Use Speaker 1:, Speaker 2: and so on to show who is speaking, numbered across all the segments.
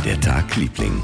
Speaker 1: war der Tag, Liebling?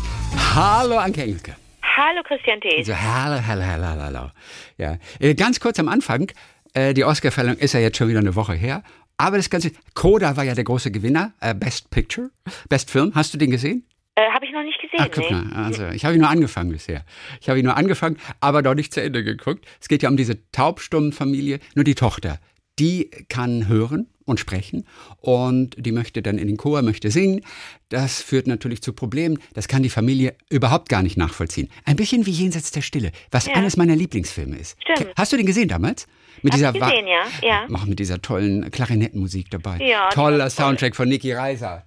Speaker 2: Hallo, Anke Engelke.
Speaker 3: Hallo Christian T.
Speaker 2: Also, hallo, hallo, hallo, hallo. Ja. Äh, Ganz kurz am Anfang, äh, die Oscarverleihung ist ja jetzt schon wieder eine Woche her. Aber das Ganze, Coda war ja der große Gewinner, äh, Best Picture, Best Film. Hast du den gesehen?
Speaker 3: Äh, Habe ich noch nicht gesehen.
Speaker 2: Ah, guck
Speaker 3: nee.
Speaker 2: mal, also ich habe ihn nur angefangen bisher. Ich habe ihn nur angefangen, aber noch nicht zu Ende geguckt. Es geht ja um diese taubstummen Familie. Nur die Tochter, die kann hören und sprechen und die möchte dann in den Chor, möchte singen. Das führt natürlich zu Problemen. Das kann die Familie überhaupt gar nicht nachvollziehen. Ein bisschen wie Jenseits der Stille, was
Speaker 3: Ja.
Speaker 2: eines meiner Lieblingsfilme ist.
Speaker 3: Stimmt.
Speaker 2: Hast du den gesehen damals? Mit
Speaker 3: Hab
Speaker 2: dieser
Speaker 3: ich gesehen, ja, ja.
Speaker 2: Auch mit dieser tollen Klarinettenmusik dabei.
Speaker 3: Ja,
Speaker 2: Toller
Speaker 3: war toll.
Speaker 2: Soundtrack von Niki Reiser.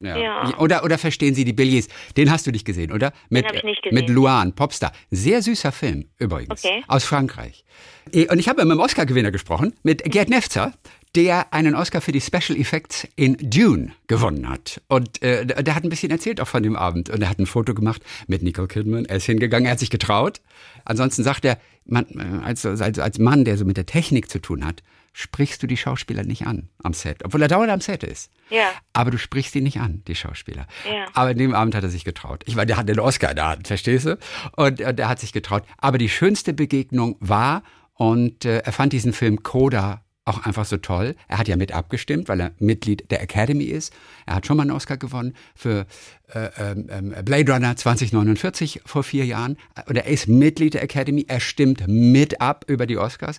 Speaker 2: Ja.
Speaker 3: Ja.
Speaker 2: Oder, oder verstehen Sie die Billys? Den hast du nicht gesehen, oder? Mit,
Speaker 3: hab ich nicht
Speaker 2: Mit
Speaker 3: gesehen.
Speaker 2: Luan, Popstar. Sehr süßer Film übrigens.
Speaker 3: Okay.
Speaker 2: Aus Frankreich. Eh, Und ich habe mit dem Oscar-Gewinner gesprochen, mit Gerd Nefzer, der einen Oscar für die Special Effects in Dune gewonnen hat. Und äh, der hat ein bisschen erzählt auch von dem Abend. Und er hat ein Foto gemacht mit Nicole Kidman. Er ist hingegangen, er hat sich getraut. Ansonsten sagt er, man, äh, als, als, als Mann, der so mit der Technik zu tun hat, sprichst du die Schauspieler nicht an am Set. Obwohl er dauernd am Set ist.
Speaker 3: Ja.
Speaker 2: Aber du sprichst die nicht an, die Schauspieler.
Speaker 3: Ja.
Speaker 2: Aber in dem Abend hat er sich getraut. Ich meine, der hat den Oscar in der Hand, verstehst du? Und äh, der hat sich getraut. Aber die schönste Begegnung war, und äh, er fand diesen Film Coda auch einfach so toll. Er hat ja mit abgestimmt, weil er Mitglied der Academy ist. Er hat schon mal einen Oscar gewonnen für äh, ähm, ähm, Blade Runner 2049 vor vier Jahren. Und er ist Mitglied der Academy. Er stimmt mit ab über die Oscars.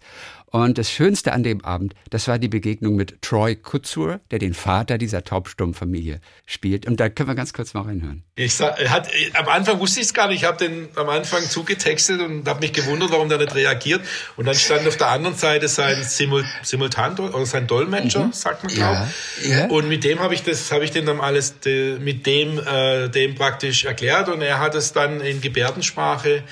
Speaker 2: Und das Schönste an dem Abend, das war die Begegnung mit Troy Kutzur, der den Vater dieser Taubstumm-Familie spielt. Und da können wir ganz kurz mal reinhören.
Speaker 4: Ich sag, er hat, am Anfang wusste ich es gar nicht. Ich habe den am Anfang zugetextet und habe mich gewundert, warum der nicht reagiert. Und dann stand auf der anderen Seite sein Simul Simultan oder sein Dolmetscher, sagt man glaube
Speaker 2: Mhm. Ja, ja.
Speaker 4: Und mit dem habe ich das, habe ich den dann alles mit dem, äh, dem praktisch erklärt und er hat es dann in Gebärdensprache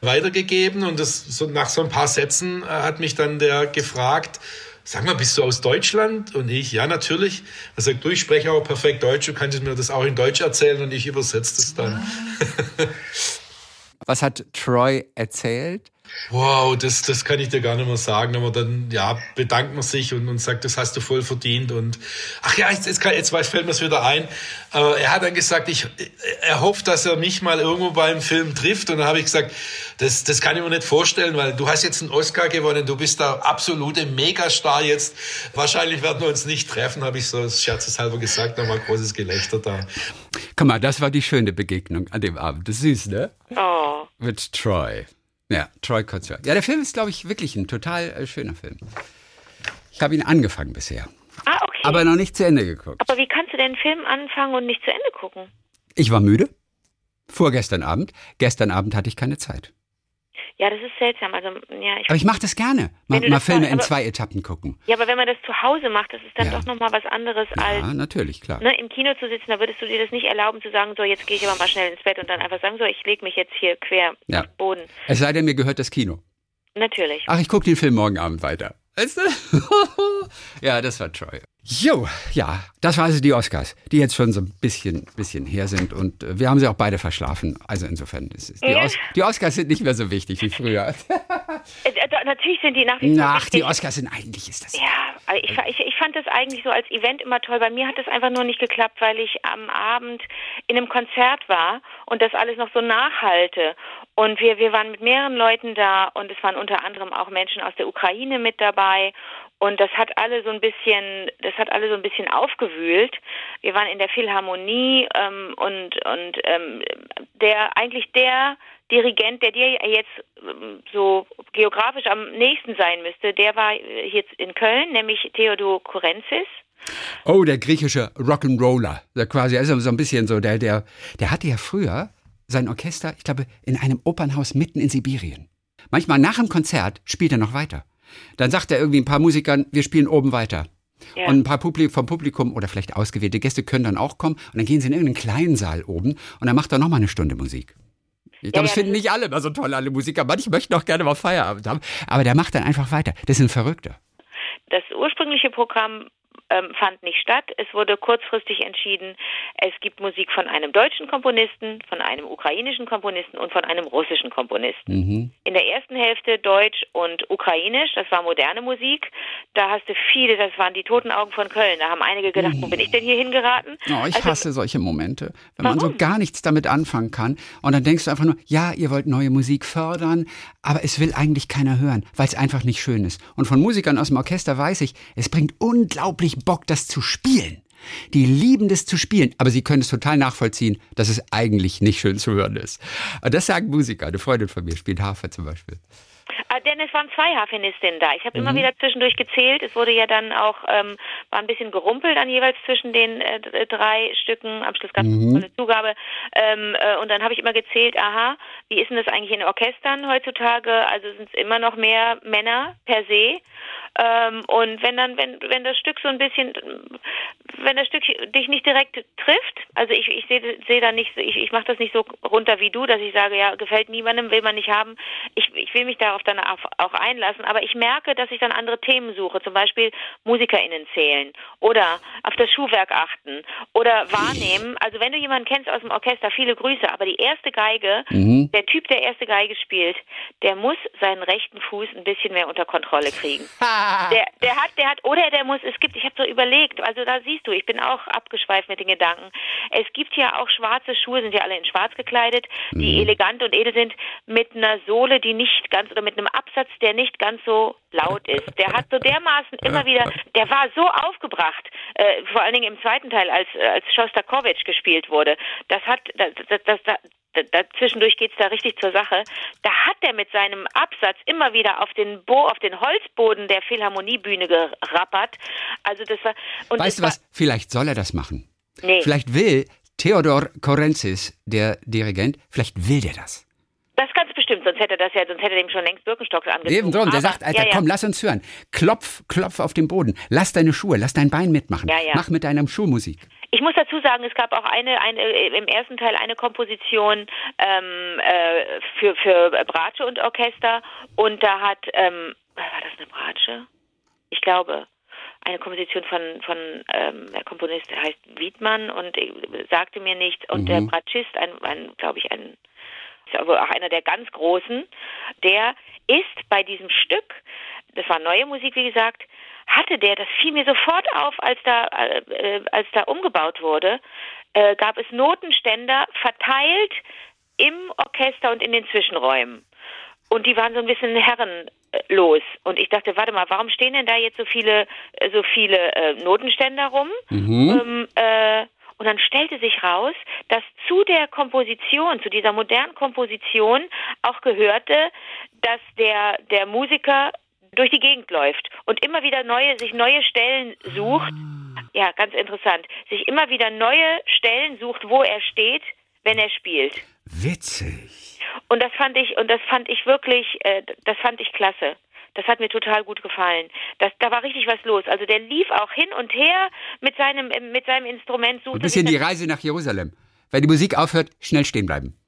Speaker 4: weitergegeben und das so nach so ein paar Sätzen äh, hat mich dann der gefragt. Sag mal, bist du aus Deutschland? Und ich, ja, natürlich. Er sagt, du, ich spreche auch perfekt Deutsch, du kannst mir das auch in Deutsch erzählen und ich übersetze das dann.
Speaker 2: Was hat Troy erzählt?
Speaker 4: Wow, das, das kann ich dir gar nicht mehr sagen, aber dann, ja, bedankt man sich und, und sagt, das hast du voll verdient und, ach ja, jetzt, jetzt, kann, jetzt weiß- fällt mir es wieder ein. Äh, er hat dann gesagt, ich, er hofft, dass er mich mal irgendwo beim Film trifft und dann habe ich gesagt, das, das kann ich mir nicht vorstellen, weil du hast jetzt einen Oscar gewonnen, du bist der absolute Megastar jetzt. Wahrscheinlich werden wir uns nicht treffen, habe ich so scherzeshalber gesagt, da war großes Gelächter da.
Speaker 2: Guck mal, das war die schöne Begegnung an dem Abend. Das ist süß, ne?
Speaker 3: Oh.
Speaker 2: Mit Troy. Ja, Troy Kutzur. Ja, der Film ist, glaube ich, wirklich ein total äh, schöner Film. Ich habe ihn angefangen bisher,
Speaker 3: Ah, okay.
Speaker 2: aber noch nicht zu Ende geguckt.
Speaker 3: Aber wie kannst du denn einen Film anfangen und nicht zu Ende gucken?
Speaker 2: Ich war müde. Vorgestern Abend. Gestern Abend hatte ich keine Zeit.
Speaker 3: Ja, das ist seltsam. Also, ja, ich,
Speaker 2: Aber ich mache das gerne. Mal, mal Filme
Speaker 3: machst,
Speaker 2: in zwei Etappen gucken.
Speaker 3: ja, aber wenn man das zu Hause macht, das ist dann
Speaker 2: Ja.
Speaker 3: doch nochmal was anderes
Speaker 2: Ja,
Speaker 3: als
Speaker 2: natürlich, klar.
Speaker 3: ne, im Kino zu sitzen. Da würdest du dir das nicht erlauben zu sagen, so, jetzt gehe ich aber mal schnell ins Bett und dann einfach sagen, so, ich lege mich jetzt hier quer
Speaker 2: Ja.
Speaker 3: auf den Boden.
Speaker 2: Es sei denn, mir gehört das Kino.
Speaker 3: Natürlich.
Speaker 2: Ach, ich gucke den Film morgen Abend weiter. Weißt du? ja, das war Troy. Jo, ja, das war also die Oscars, die jetzt schon so ein bisschen, bisschen her sind und äh, wir haben sie auch beide verschlafen. Also insofern, ist es, die,
Speaker 3: Ja.
Speaker 2: Os die Oscars sind nicht mehr so wichtig wie früher.
Speaker 3: Äh, natürlich sind die nach wie vor
Speaker 2: Ach, die. Oscars sind eigentlich, ist das.
Speaker 3: Ja, ich, ich, ich fand das eigentlich so als Event immer toll. Bei mir hat das einfach nur nicht geklappt, weil ich am Abend in einem Konzert war und das alles noch so nachhalte. Und wir, wir waren mit mehreren Leuten da und es waren unter anderem auch Menschen aus der Ukraine mit dabei. Und das hat alle so ein bisschen, das hat alle so ein bisschen aufgewühlt. Wir waren in der Philharmonie ähm, und und ähm, der eigentlich der Dirigent, der dir jetzt ähm, so geografisch am nächsten sein müsste, der war jetzt in Köln, nämlich Theodor Kurenzis.
Speaker 2: Oh, der griechische Rock'n'Roller. Der quasi, also so ein bisschen so, der, der, der hatte ja früher sein Orchester, ich glaube, in einem Opernhaus mitten in Sibirien. Manchmal nach dem Konzert spielt er noch weiter. Dann sagt er irgendwie ein paar Musikern, wir spielen oben weiter.
Speaker 3: Ja.
Speaker 2: Und ein paar Publi vom Publikum oder vielleicht ausgewählte Gäste können dann auch kommen und dann gehen sie in irgendeinen kleinen Saal oben und dann macht er noch mal eine Stunde Musik. Ich glaube,
Speaker 3: ja,
Speaker 2: es finden nicht alle immer so toll, alle Musiker. Manche möchten auch gerne mal Feierabend haben. Aber der macht dann einfach weiter. Das ist ein Verrückter.
Speaker 3: Das ursprüngliche Programm ähm, fand nicht statt. Es wurde kurzfristig entschieden, es gibt Musik von einem deutschen Komponisten, von einem ukrainischen Komponisten und von einem russischen Komponisten. Mhm. In der ersten Hälfte Deutsch und Ukrainisch, das war moderne Musik. Da hast du viele, das waren die toten Augen von Köln. Da haben einige gedacht, wo bin ich denn hier hingeraten?
Speaker 2: Oh, ich also, hasse solche Momente, wenn warum? man so gar nichts damit anfangen kann und dann denkst du einfach nur, ja, ihr wollt neue Musik fördern, aber es will eigentlich keiner hören, weil es einfach nicht schön ist. Und von Musikern aus dem Orchester weiß ich, es bringt unglaublich Bock, das zu spielen. Die lieben das zu spielen, aber sie können es total nachvollziehen, dass es eigentlich nicht schön zu hören ist. Und das sagen Musiker. Eine Freundin von mir spielt Hafer zum Beispiel.
Speaker 3: Ah, denn es waren zwei Harfenistinnen da. Ich habe mhm. immer wieder zwischendurch gezählt. Es wurde ja dann auch, ähm, war ein bisschen gerumpelt dann jeweils zwischen den äh, drei Stücken. Am Schluss gab es mhm. eine Zugabe. Ähm, äh, und dann habe ich immer gezählt, aha, wie ist denn das eigentlich in Orchestern heutzutage? Also sind es immer noch mehr Männer per se. Ähm, und wenn dann, wenn, wenn das Stück so ein bisschen, wenn das Stück dich nicht direkt trifft, also ich, ich sehe seh da nicht, ich, ich mache das nicht so runter wie du, dass ich sage, ja, gefällt niemandem, will man nicht haben. Ich, ich will mich darauf dann auch, auch einlassen, aber ich merke, dass ich dann andere Themen suche, zum Beispiel MusikerInnen zählen oder auf das Schuhwerk achten oder wahrnehmen. Also wenn du jemanden kennst aus dem Orchester, viele Grüße, aber die erste Geige, mhm. der Typ, der erste Geige spielt, der muss seinen rechten Fuß ein bisschen mehr unter Kontrolle kriegen. Der, der hat, der hat, oder der muss, es gibt, ich habe so überlegt, also da siehst du, ich bin auch abgeschweift mit den Gedanken. Es gibt ja auch schwarze Schuhe, sind ja alle in schwarz gekleidet, die mhm. elegant und edel sind, mit einer Sohle, die nicht ganz, oder mit einem Absatz, der nicht ganz so laut ist. Der hat so dermaßen immer wieder, der war so aufgebracht, äh, vor allen Dingen im zweiten Teil, als, als Shostakovich gespielt wurde. Das hat, das, das, das, dazwischendurch geht's da richtig zur Sache. Da hat er mit seinem Absatz immer wieder auf den Bo auf den Holzboden der Philharmoniebühne gerappert. Also das war.
Speaker 2: weißt du was? Vielleicht soll er das machen. Nee. Vielleicht will Theodor Korenzis, der Dirigent, vielleicht will der das.
Speaker 3: Das ganz bestimmt, sonst hätte das ja, sonst hätte er dem schon längst Birkenstocks angezogen. Eben
Speaker 2: drum, der sagt, Alter, ja, ja. komm, lass uns hören. Klopf, klopf auf den Boden. Lass deine Schuhe, lass dein Bein mitmachen. Ja, Mach mit deinem Schuh Musik.
Speaker 3: Ich muss dazu sagen, es gab auch eine, eine äh, im ersten Teil eine Komposition ähm, äh, für, für Bratsche und Orchester und da hat, ähm, war das eine Bratsche? Ich glaube, eine Komposition von, von ähm, der Komponist, der heißt Wiedmann und sagte mir nichts. Und mhm. der Bratschist, ein, ein glaube ich, ein ist aber auch einer der ganz großen, der ist bei diesem Stück, das war neue Musik, wie gesagt, hatte der, das fiel mir sofort auf, als da, äh, als da umgebaut wurde, äh, gab es Notenständer verteilt im Orchester und in den Zwischenräumen. Und die waren so ein bisschen herrenlos. Und ich dachte, warte mal, warum stehen denn da jetzt so viele, so viele äh, Notenständer rum? Mhm. Ähm, äh, und dann stellte sich raus, dass zu der Komposition, zu dieser modernen Komposition auch gehörte, dass der, der Musiker durch die Gegend läuft und immer wieder neue, sich neue Stellen sucht. Ah. Ja, ganz interessant. Sich immer wieder neue Stellen sucht, wo er steht, wenn er spielt.
Speaker 2: Witzig.
Speaker 3: Und das fand ich, und das fand ich wirklich, äh, das fand ich klasse. Das hat mir total gut gefallen. Das, da war richtig was los. Also der lief auch hin und her mit seinem, mit seinem Instrument.
Speaker 2: Ein bisschen die Reise nach Jerusalem. Wenn die Musik aufhört, schnell stehen bleiben.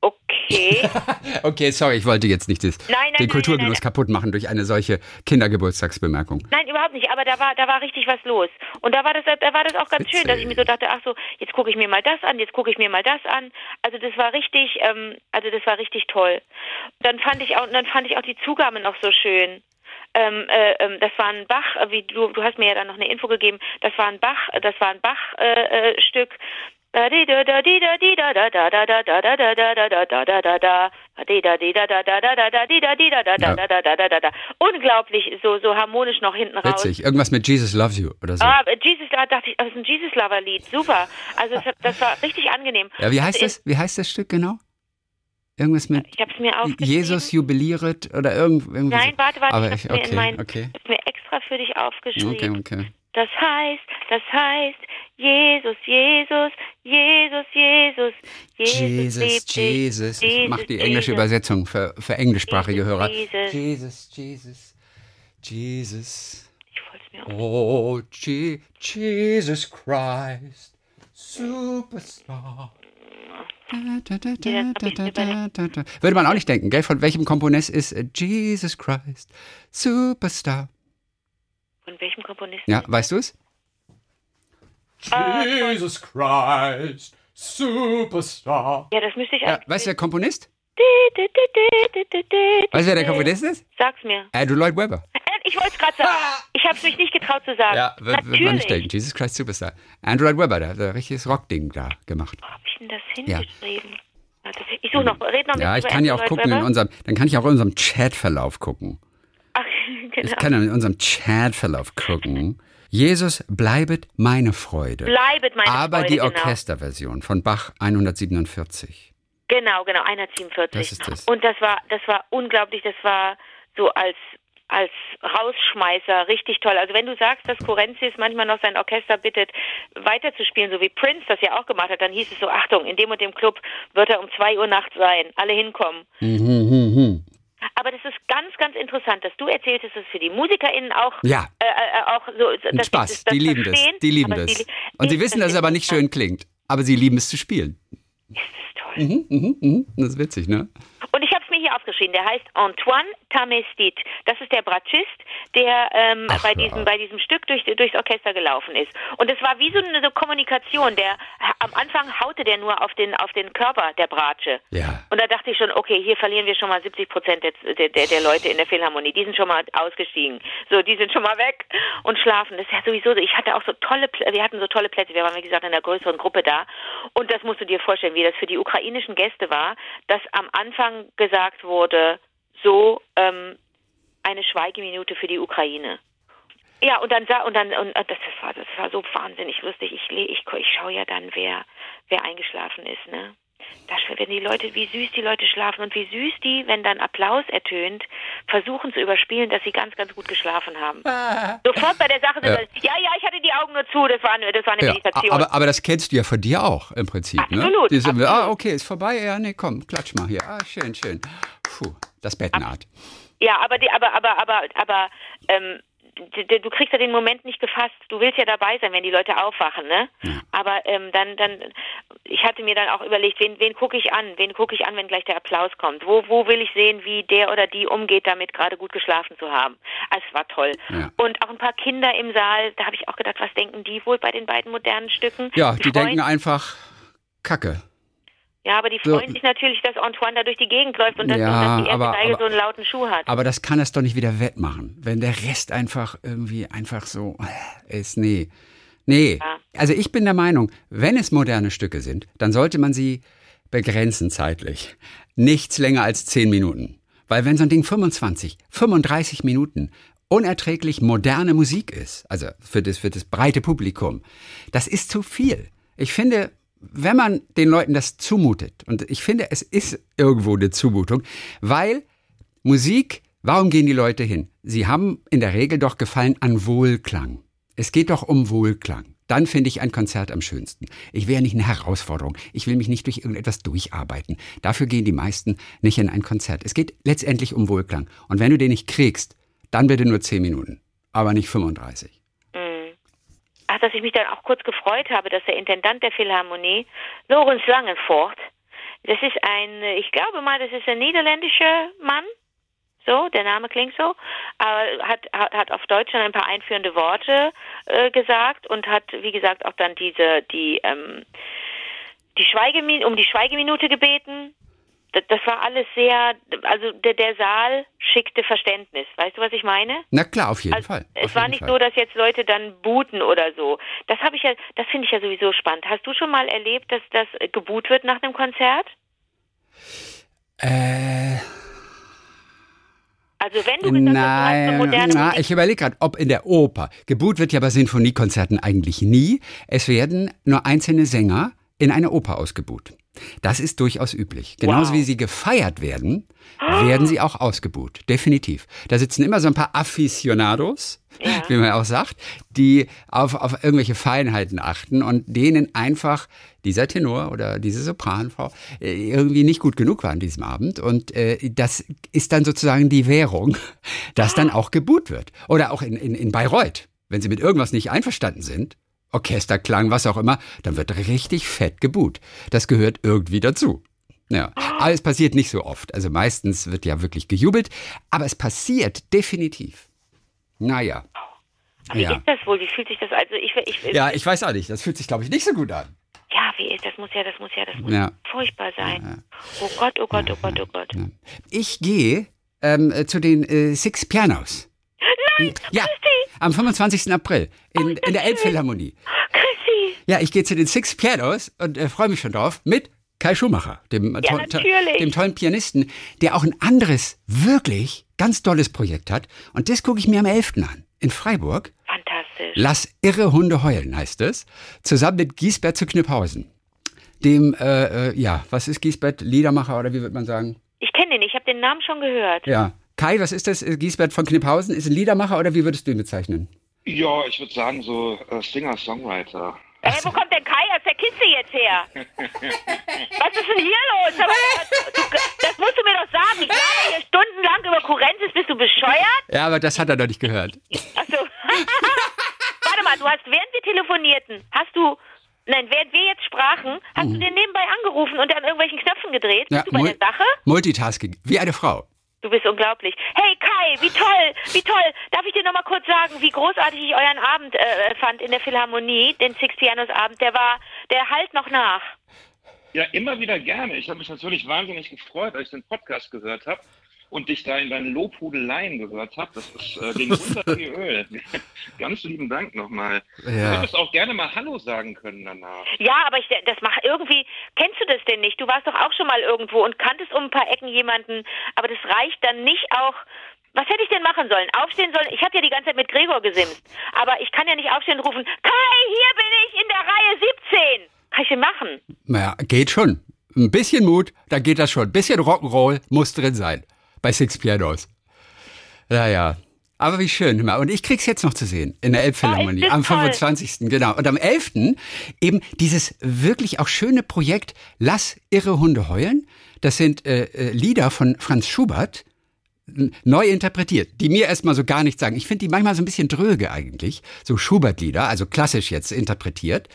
Speaker 3: Okay.
Speaker 2: okay, sorry, ich wollte jetzt nicht das, nein, nein, den Kulturgenuss kaputt machen durch eine solche Kindergeburtstagsbemerkung.
Speaker 3: Nein, überhaupt nicht, aber da war, da war richtig was los. Und da war das, da war das auch ganz Witzig. schön, dass ich mir so dachte, ach so, jetzt gucke ich mir mal das an, jetzt gucke ich mir mal das an. Also das war richtig, ähm, also das war richtig toll. Dann fand ich auch, dann fand ich auch die Zugabe noch so schön. Ähm, äh, ähm, das war ein Bach, wie du, du hast mir ja dann noch eine Info gegeben, das war ein Bach, das war ein Bachstück, äh, Unglaublich, so, so harmonisch noch hinten raus.
Speaker 2: Witzig, irgendwas mit Jesus Loves You oder so. Ah,
Speaker 3: Jesus, da dachte ich, das ist ein Jesus Lover Lied, super. Also das war richtig angenehm.
Speaker 2: Ja, wie heißt das? Wie heißt das Stück genau? Irgendwas mit
Speaker 3: ich hab's mir
Speaker 2: Jesus jubiliert oder irgend,
Speaker 3: irgendwie. Nein, warte, warte, Aber ich hab's okay, mir, mein, okay. mir extra für dich aufgeschrieben. Okay, okay. Das heißt, das heißt, Jesus, Jesus, Jesus, Jesus,
Speaker 2: Jesus, Jesus, Jesus. Ich mache die englische Übersetzung für, für englischsprachige Hörer. Jesus, Jesus, Jesus. Oh, Je Jesus Christ, Superstar. Würde man auch nicht denken, gell? Von welchem Komponist ist Jesus Christ, Superstar?
Speaker 3: Von welchem Komponisten?
Speaker 2: Ja, weißt du es?
Speaker 1: Jesus Christ, Superstar.
Speaker 3: Ja, das müsste ich
Speaker 2: Ja, weißt du, der Komponist? Weißt du, wer der. Komponist ist?
Speaker 3: Sag's mir.
Speaker 2: Andrew Lloyd Webber.
Speaker 3: Äh, Ich wollte es gerade sagen. Ich habe es mich nicht getraut zu sagen.
Speaker 2: Ja, wird, wird man nicht denken. Jesus Christ Superstar. Andrew Lloyd Webber, der hat ein richtiges Rockding da gemacht.
Speaker 3: Wo habe ich denn das
Speaker 2: Ja.
Speaker 3: hingeschrieben? Warte, Ich suche noch. Red noch
Speaker 2: Ja, ich kann ja auch gucken in unserem, dann kann ich auch in unserem Chatverlauf gucken.
Speaker 3: Ach, genau.
Speaker 2: Ich kann in unserem Chatverlauf gucken. Jesus bleibet meine Freude.
Speaker 3: Bleibet meine
Speaker 2: Aber
Speaker 3: Freude,
Speaker 2: die
Speaker 3: genau.
Speaker 2: Orchesterversion von Bach 147.
Speaker 3: Genau, genau, 147.
Speaker 2: Das ist das.
Speaker 3: Und das war, das war unglaublich, das war so als als Rausschmeißer richtig toll. Also wenn du sagst, dass Kurenzis manchmal noch sein Orchester bittet, weiterzuspielen, so wie Prince das ja auch gemacht hat, dann hieß es so, Achtung, in dem und dem Club wird er um zwei Uhr nachts sein, alle hinkommen.
Speaker 2: Mhm, mhm, mhm.
Speaker 3: Aber das ist ganz, ganz interessant, dass du erzählst, dass es für die MusikerInnen auch,
Speaker 2: Ja.
Speaker 3: äh, äh, auch so,
Speaker 2: Ein Spaß. Die lieben das. Die lieben das.
Speaker 3: sie-
Speaker 2: Und sie
Speaker 3: Ist
Speaker 2: wissen,
Speaker 3: das
Speaker 2: dass es aber nicht schön klingt. Aber sie lieben es zu spielen.
Speaker 3: Ist das toll.
Speaker 2: Mhm, mhm, mhm. Das ist witzig, ne?
Speaker 3: Hier aufgeschrieben. Der heißt Antoine Tamestit. Das ist der Bratschist, der ähm,
Speaker 2: Ach,
Speaker 3: bei diesem bei diesem Stück durch, durchs Orchester gelaufen ist. Und es war wie so eine so Kommunikation. Der am Anfang haute der nur auf den auf den Körper der Bratsche.
Speaker 2: Ja.
Speaker 3: Und da dachte ich schon, okay, hier verlieren wir schon mal 70 Prozent der, der, der, Leute in der Philharmonie. Die sind schon mal ausgestiegen. So, die sind schon mal weg und schlafen. Das ist ja sowieso so. Ich hatte auch so tolle, wir hatten so tolle Plätze. Wir waren, wie gesagt, in einer größeren Gruppe da. Und das musst du dir vorstellen, wie das für die ukrainischen Gäste war, dass am Anfang gesagt wurde, so, ähm, eine Schweigeminute für die Ukraine. Ja, und dann und dann und das war das war so wahnsinnig lustig. Ich ich, ich schaue ja dann, wer wer eingeschlafen ist, ne? Da, wenn die Leute, wie süß die Leute schlafen und wie süß die, wenn dann Applaus ertönt, versuchen zu überspielen, dass sie ganz, ganz gut geschlafen haben. Sofort bei der Sache sind
Speaker 2: Ja.
Speaker 3: ja. ja, ja, ich hatte die Augen nur zu, das war eine, das war eine
Speaker 2: ja.
Speaker 3: Meditation.
Speaker 2: Aber, aber das kennst du ja von dir auch im Prinzip, ne?
Speaker 3: Absolut,
Speaker 2: Die sind,
Speaker 3: absolut.
Speaker 2: ah, okay, ist vorbei. Ja, nee, komm, klatsch mal hier. Ah, schön, schön. Puh, das Bett naht.
Speaker 3: Ja, aber die, aber, aber, aber, aber, ähm, du kriegst ja den Moment nicht gefasst. Du willst ja dabei sein, wenn die Leute aufwachen, ne? Aber ähm, dann, dann, ich hatte mir dann auch überlegt, wen, wen gucke ich an? Wen gucke ich an, wenn gleich der Applaus kommt? Wo, wo will ich sehen, wie der oder die umgeht, damit gerade gut geschlafen zu haben? Also, es war toll.
Speaker 2: Ja.
Speaker 3: Und auch ein paar Kinder im Saal. Da habe ich auch gedacht, was denken die wohl bei den beiden modernen Stücken?
Speaker 2: Ja, die
Speaker 3: freuen-
Speaker 2: denken einfach Kacke.
Speaker 3: Ja, aber die
Speaker 2: So.
Speaker 3: freuen sich natürlich, dass Antoine da durch die Gegend läuft und dass,
Speaker 2: Ja,
Speaker 3: dass die erste
Speaker 2: aber-
Speaker 3: Geige
Speaker 2: aber-
Speaker 3: so einen lauten Schuh hat.
Speaker 2: Aber das kann es doch nicht wieder wettmachen, wenn der Rest einfach irgendwie einfach so äh, ist. Nee. Nee.
Speaker 3: Ja.
Speaker 2: Also ich bin der Meinung, wenn es moderne Stücke sind, dann sollte man sie begrenzen zeitlich. Nichts länger als zehn Minuten. Weil wenn so ein Ding 25, 35 Minuten unerträglich moderne Musik ist, also für das, für das breite Publikum, das ist zu viel. Ich finde, wenn man den Leuten das zumutet, und ich finde, es ist irgendwo eine Zumutung, weil Musik, warum gehen die Leute hin? Sie haben in der Regel doch Gefallen an Wohlklang. Es geht doch um Wohlklang. Dann finde ich ein Konzert am schönsten. Ich will ja nicht eine Herausforderung. Ich will mich nicht durch irgendetwas durcharbeiten. Dafür gehen die meisten nicht in ein Konzert. Es geht letztendlich um Wohlklang. Und wenn du den nicht kriegst, dann bitte nur 10 Minuten, aber nicht 35.
Speaker 3: Ach, dass ich mich dann auch kurz gefreut habe, dass der Intendant der Philharmonie, Lorenz Langenfort, das ist ein, ich glaube mal, das ist ein niederländischer Mann, so, der Name klingt so, aber hat, hat, hat auf Deutsch dann ein paar einführende Worte äh, gesagt und hat, wie gesagt, auch dann diese, die, ähm, die Schweigemin um die Schweigeminute gebeten. Das, war alles sehr, also der, der Saal schickte Verständnis. Weißt du, was ich meine?
Speaker 2: Na klar, auf jeden
Speaker 3: Also,
Speaker 2: Fall.
Speaker 3: Es
Speaker 2: auf
Speaker 3: war
Speaker 2: jeden
Speaker 3: nicht
Speaker 2: Fall.
Speaker 3: so, dass jetzt Leute dann booten oder so. Das habe ich ja, das finde ich ja sowieso spannend. Hast du schon mal erlebt, dass das äh, geboot wird nach einem Konzert?
Speaker 2: Äh,
Speaker 3: Also wenn du gesagt du hast
Speaker 2: Nein,
Speaker 3: moderne
Speaker 2: na, ich überlege gerade, ob in der Oper. Geboot wird ja bei Sinfoniekonzerten eigentlich nie. Es werden nur einzelne Sänger in eine Oper ausgebuht. Das ist durchaus üblich. Genauso
Speaker 3: Wow.
Speaker 2: wie sie gefeiert werden, werden sie auch ausgebuht. Definitiv. Da sitzen immer so ein paar Aficionados,
Speaker 3: Ja.
Speaker 2: wie man auch sagt, die auf, auf irgendwelche Feinheiten achten und denen einfach dieser Tenor oder diese Sopranfrau äh, irgendwie nicht gut genug war an diesem Abend. Und äh, das ist dann sozusagen die Währung, dass dann auch gebuht wird. Oder auch in, in, in Bayreuth, wenn sie mit irgendwas nicht einverstanden sind, Orchesterklang, was auch immer, dann wird richtig fett gebuht. Das gehört irgendwie dazu. Ja, aber es passiert nicht so oft. Also meistens wird ja wirklich gejubelt, aber es passiert definitiv. Naja.
Speaker 3: Aber
Speaker 2: Ja.
Speaker 3: wie ist das wohl? Wie fühlt sich das also? Ich, ich,
Speaker 2: Ja, ich weiß auch nicht. Das fühlt sich, glaube ich, nicht so gut an.
Speaker 3: ja, wie ist das? Muss ja, das muss ja, das muss
Speaker 2: Ja.
Speaker 3: furchtbar sein. Oh Gott, oh Gott, oh Gott, oh Gott.
Speaker 2: Ich gehe ähm, äh, zu den äh, Six Pianos.
Speaker 3: Nein,
Speaker 2: Ja,
Speaker 3: Christi,
Speaker 2: am 25. April in,
Speaker 3: das
Speaker 2: in der. Elbphilharmonie.
Speaker 3: Christi.
Speaker 2: Ja, ich gehe zu den Six Pianos und äh, freue mich schon drauf mit Kai Schumacher, dem,
Speaker 3: Ja,
Speaker 2: to- to- dem tollen Pianisten, der auch ein anderes, wirklich ganz tolles Projekt hat. Und das gucke ich mir am 11. an. In Freiburg.
Speaker 3: Fantastisch.
Speaker 2: Lass irre Hunde heulen, heißt es. Zusammen mit Giesbert zu Kniphausen. Dem, äh, äh, ja, was ist Giesbert? Liedermacher oder wie wird man sagen?
Speaker 3: Ich kenne den, ich habe den Namen schon gehört.
Speaker 2: Ja. Kai, was ist das? Äh, Giesbert von Kniphausen ist ein Liedermacher oder wie würdest du ihn bezeichnen?
Speaker 5: Ja, ich würde sagen so äh, Singer-Songwriter.
Speaker 3: Ey, wo kommt denn Kai aus der Kiste jetzt her? Was ist denn hier los? Das musst du mir doch sagen. Ich laber hier stundenlang über Kurrenzis. Bist du bescheuert?
Speaker 2: Ja, aber das hat er noch nicht gehört.
Speaker 3: Achso. Warte mal, du hast, während wir telefonierten, hast du, nein, während wir jetzt sprachen, hast du den nebenbei angerufen und an irgendwelchen Knöpfen gedreht?
Speaker 2: Ja,
Speaker 3: Bist du bei der Sache?
Speaker 2: Multitasking, wie eine Frau.
Speaker 3: Du bist unglaublich. Hey Kai, wie toll, wie toll. Darf ich dir noch mal kurz sagen, wie großartig ich euren Abend äh, fand in der Philharmonie, den Six Pianos Abend. Der war, der halt noch nach.
Speaker 5: Ja, immer wieder gerne. Ich habe mich natürlich wahnsinnig gefreut, als ich den Podcast gehört habe und dich da in deinen Lobhudeleien gehört habe. Das ist, äh, ging runter wie Öl. Ganz lieben Dank nochmal. Du
Speaker 2: Ja.
Speaker 5: hättest auch gerne mal Hallo sagen können danach.
Speaker 3: Ja, aber ich, das macht irgendwie, kennst du das denn nicht? Du warst doch auch schon mal irgendwo und kanntest um ein paar Ecken jemanden, aber das reicht dann nicht auch. Was hätte ich denn machen sollen? Aufstehen sollen? Ich habe ja die ganze Zeit mit Gregor gesimst, aber ich kann ja nicht aufstehen und rufen, Kai, hier bin ich in der Reihe 17. Kann ich denn machen?
Speaker 2: Naja, geht schon. Ein bisschen Mut, dann geht das schon. Ein bisschen Rock'n'Roll muss drin sein. Bei Six Pianos. Naja. Aber wie schön. Und ich krieg's jetzt noch zu sehen in der Elbphilharmonie am
Speaker 3: toll.
Speaker 2: 25. Genau. Und am 11. eben dieses wirklich auch schöne Projekt Lass irre Hunde heulen. Das sind äh, äh, Lieder von Franz Schubert, neu interpretiert, die mir erstmal so gar nichts sagen. Ich finde die manchmal so ein bisschen dröge eigentlich, so Schubert-Lieder, also klassisch jetzt interpretiert.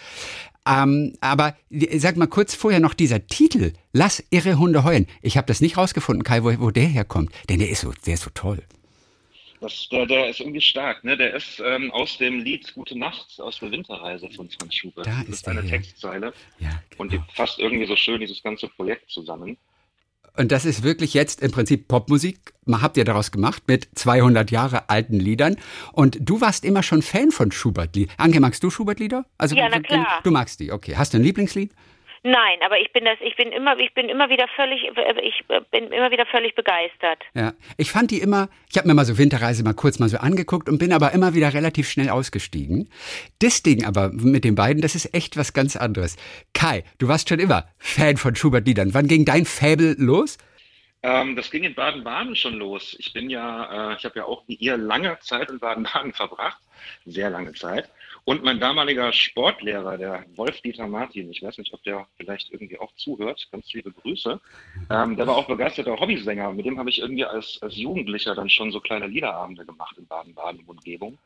Speaker 2: Ähm, aber die- sag mal kurz vorher noch dieser Titel, Lass irre Hunde heulen. Ich habe das nicht rausgefunden, Kai, wo, wo der herkommt, denn der ist so, der ist so toll.
Speaker 5: Das, der, der ist irgendwie stark, ne? Der ist ähm, aus dem Lied Gute Nacht aus der Winterreise von Franz Schubert.
Speaker 2: Da
Speaker 5: das
Speaker 2: ist
Speaker 5: eine. Textzeile
Speaker 2: Ja,
Speaker 5: und die
Speaker 2: genau.
Speaker 5: fasst irgendwie so schön dieses ganze Projekt zusammen.
Speaker 2: Und das ist wirklich jetzt im Prinzip Popmusik. Man habt ihr daraus gemacht mit 200 Jahre alten Liedern. Und du warst immer schon Fan von Schubert-Liedern. Anke, magst du Schubert-Lieder? Also
Speaker 3: Ja, na klar.
Speaker 2: Du magst die, okay. Hast du ein Lieblingslied?
Speaker 3: Nein, aber ich bin das, ich bin immer, ich bin immer wieder völlig, ich bin immer wieder völlig begeistert.
Speaker 2: Ja, ich fand die immer, ich habe mir mal so Winterreise mal kurz mal so angeguckt und bin aber immer wieder relativ schnell ausgestiegen. Das Ding aber mit den beiden, das ist echt was ganz anderes. Kai, du warst schon immer Fan von Schubert-Liedern. Wann ging dein Fabel los?
Speaker 5: Ähm, das ging in Baden-Baden schon los. Ich bin ja, äh, ich habe ja auch wie ihr lange Zeit in Baden-Baden verbracht, sehr lange Zeit. Und mein damaliger Sportlehrer, der Wolf-Dieter Martin, ich weiß nicht, ob der vielleicht irgendwie auch zuhört, ganz liebe Grüße, ähm, der war auch begeisterter Hobbysänger. Mit dem habe ich irgendwie als, als Jugendlicher dann schon so kleine Liederabende gemacht in Baden-Baden und Umgebung.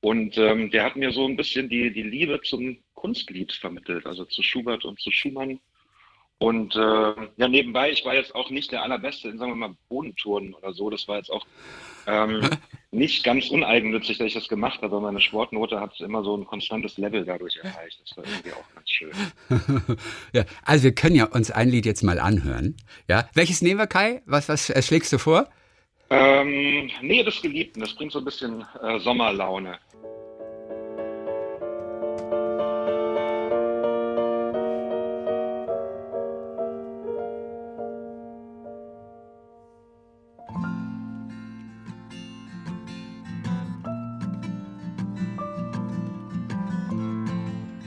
Speaker 5: Und ähm, der hat mir so ein bisschen die, die Liebe zum Kunstlied vermittelt, also zu Schubert und zu Schumann. Und äh, ja, nebenbei, ich war jetzt auch nicht der allerbeste in, sagen wir mal, Bodenturnen oder so. Das war jetzt auch ähm, nicht ganz uneigennützig, dass ich das gemacht habe. Meine Sportnote hat immer so ein konstantes Level dadurch erreicht. Das war irgendwie auch ganz schön.
Speaker 2: ja, also wir können ja uns ein Lied jetzt mal anhören. Ja, welches nehmen wir, Kai? Was, was äh, schlägst du vor?
Speaker 5: Ähm, Nähe des Geliebten, das bringt so ein bisschen äh, Sommerlaune.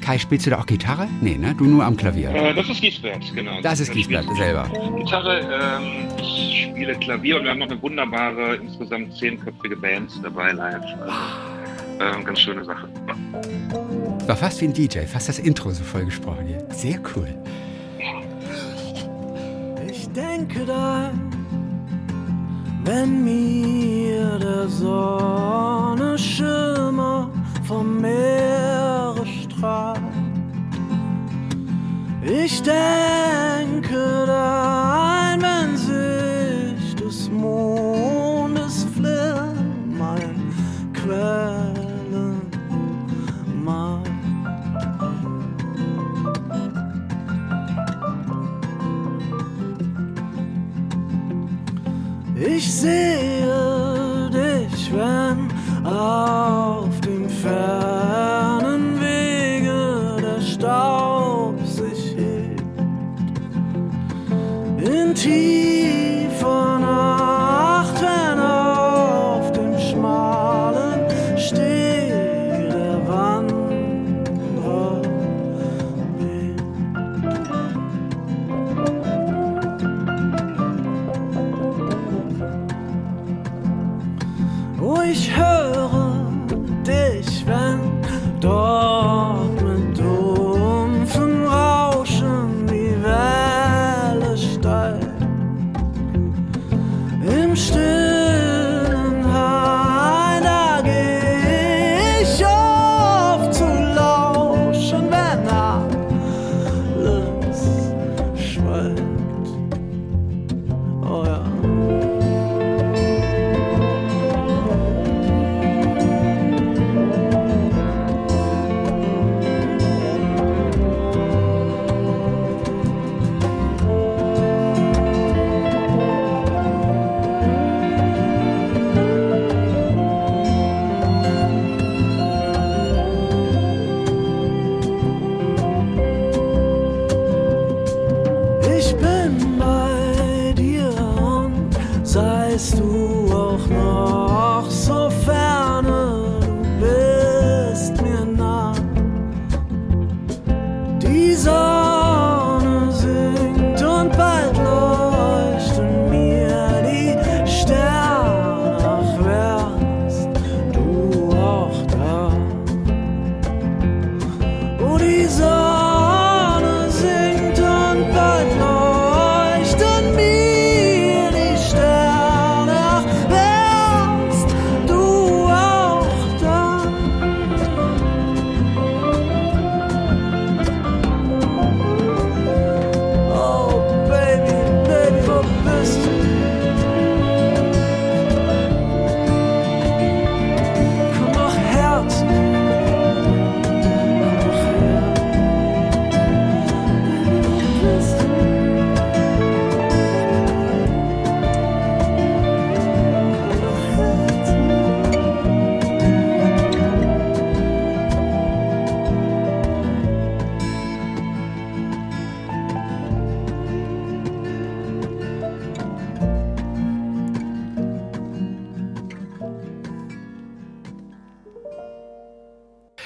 Speaker 2: Kai, spielst du da auch Gitarre? Nee, ne? Du nur am Klavier.
Speaker 5: Äh, das ist Giesbert, genau.
Speaker 2: Das ist
Speaker 5: Ich
Speaker 2: Giesbert
Speaker 5: spiele
Speaker 2: selber.
Speaker 5: Gitarre, ähm, ich spiele Klavier und wir haben noch eine wunderbare, insgesamt zehnköpfige Band dabei live. Also, ähm, ganz schöne Sache.
Speaker 2: War fast wie ein DJ, fast das Intro so voll gesprochen hier. Sehr cool.
Speaker 6: Ich denke daran, wenn mir der Sonne Schimmer vom Meere gefragt. Ich denke daran, wenn sich des Mondes Flimmern Quellen macht. Ich sehe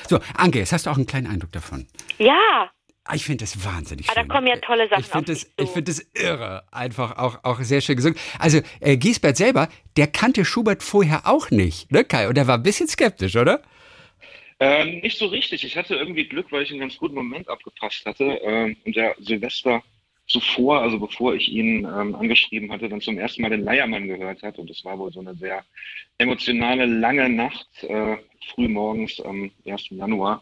Speaker 6: So,
Speaker 2: Anke, jetzt hast du auch einen kleinen Eindruck davon.
Speaker 3: Ja,
Speaker 2: Ah, Ich finde das wahnsinnig
Speaker 3: Ah, da
Speaker 2: schön.
Speaker 3: kommen ja tolle Sachen
Speaker 2: Ich finde das, ich finde das irre. Einfach auch, auch sehr schön gesungen. Also, äh, Giesbert selber, der kannte Schubert vorher auch nicht, ne, Kai? Und er war ein bisschen skeptisch, oder?
Speaker 5: Ähm, nicht so richtig. Ich hatte irgendwie Glück, weil ich einen ganz guten Moment abgepasst hatte. Ähm, und der Silvester zuvor, also bevor ich ihn ähm, angeschrieben hatte, dann zum ersten Mal den Leiermann gehört hat. Und das war wohl so eine sehr emotionale, lange Nacht, äh, früh morgens am 1. Januar.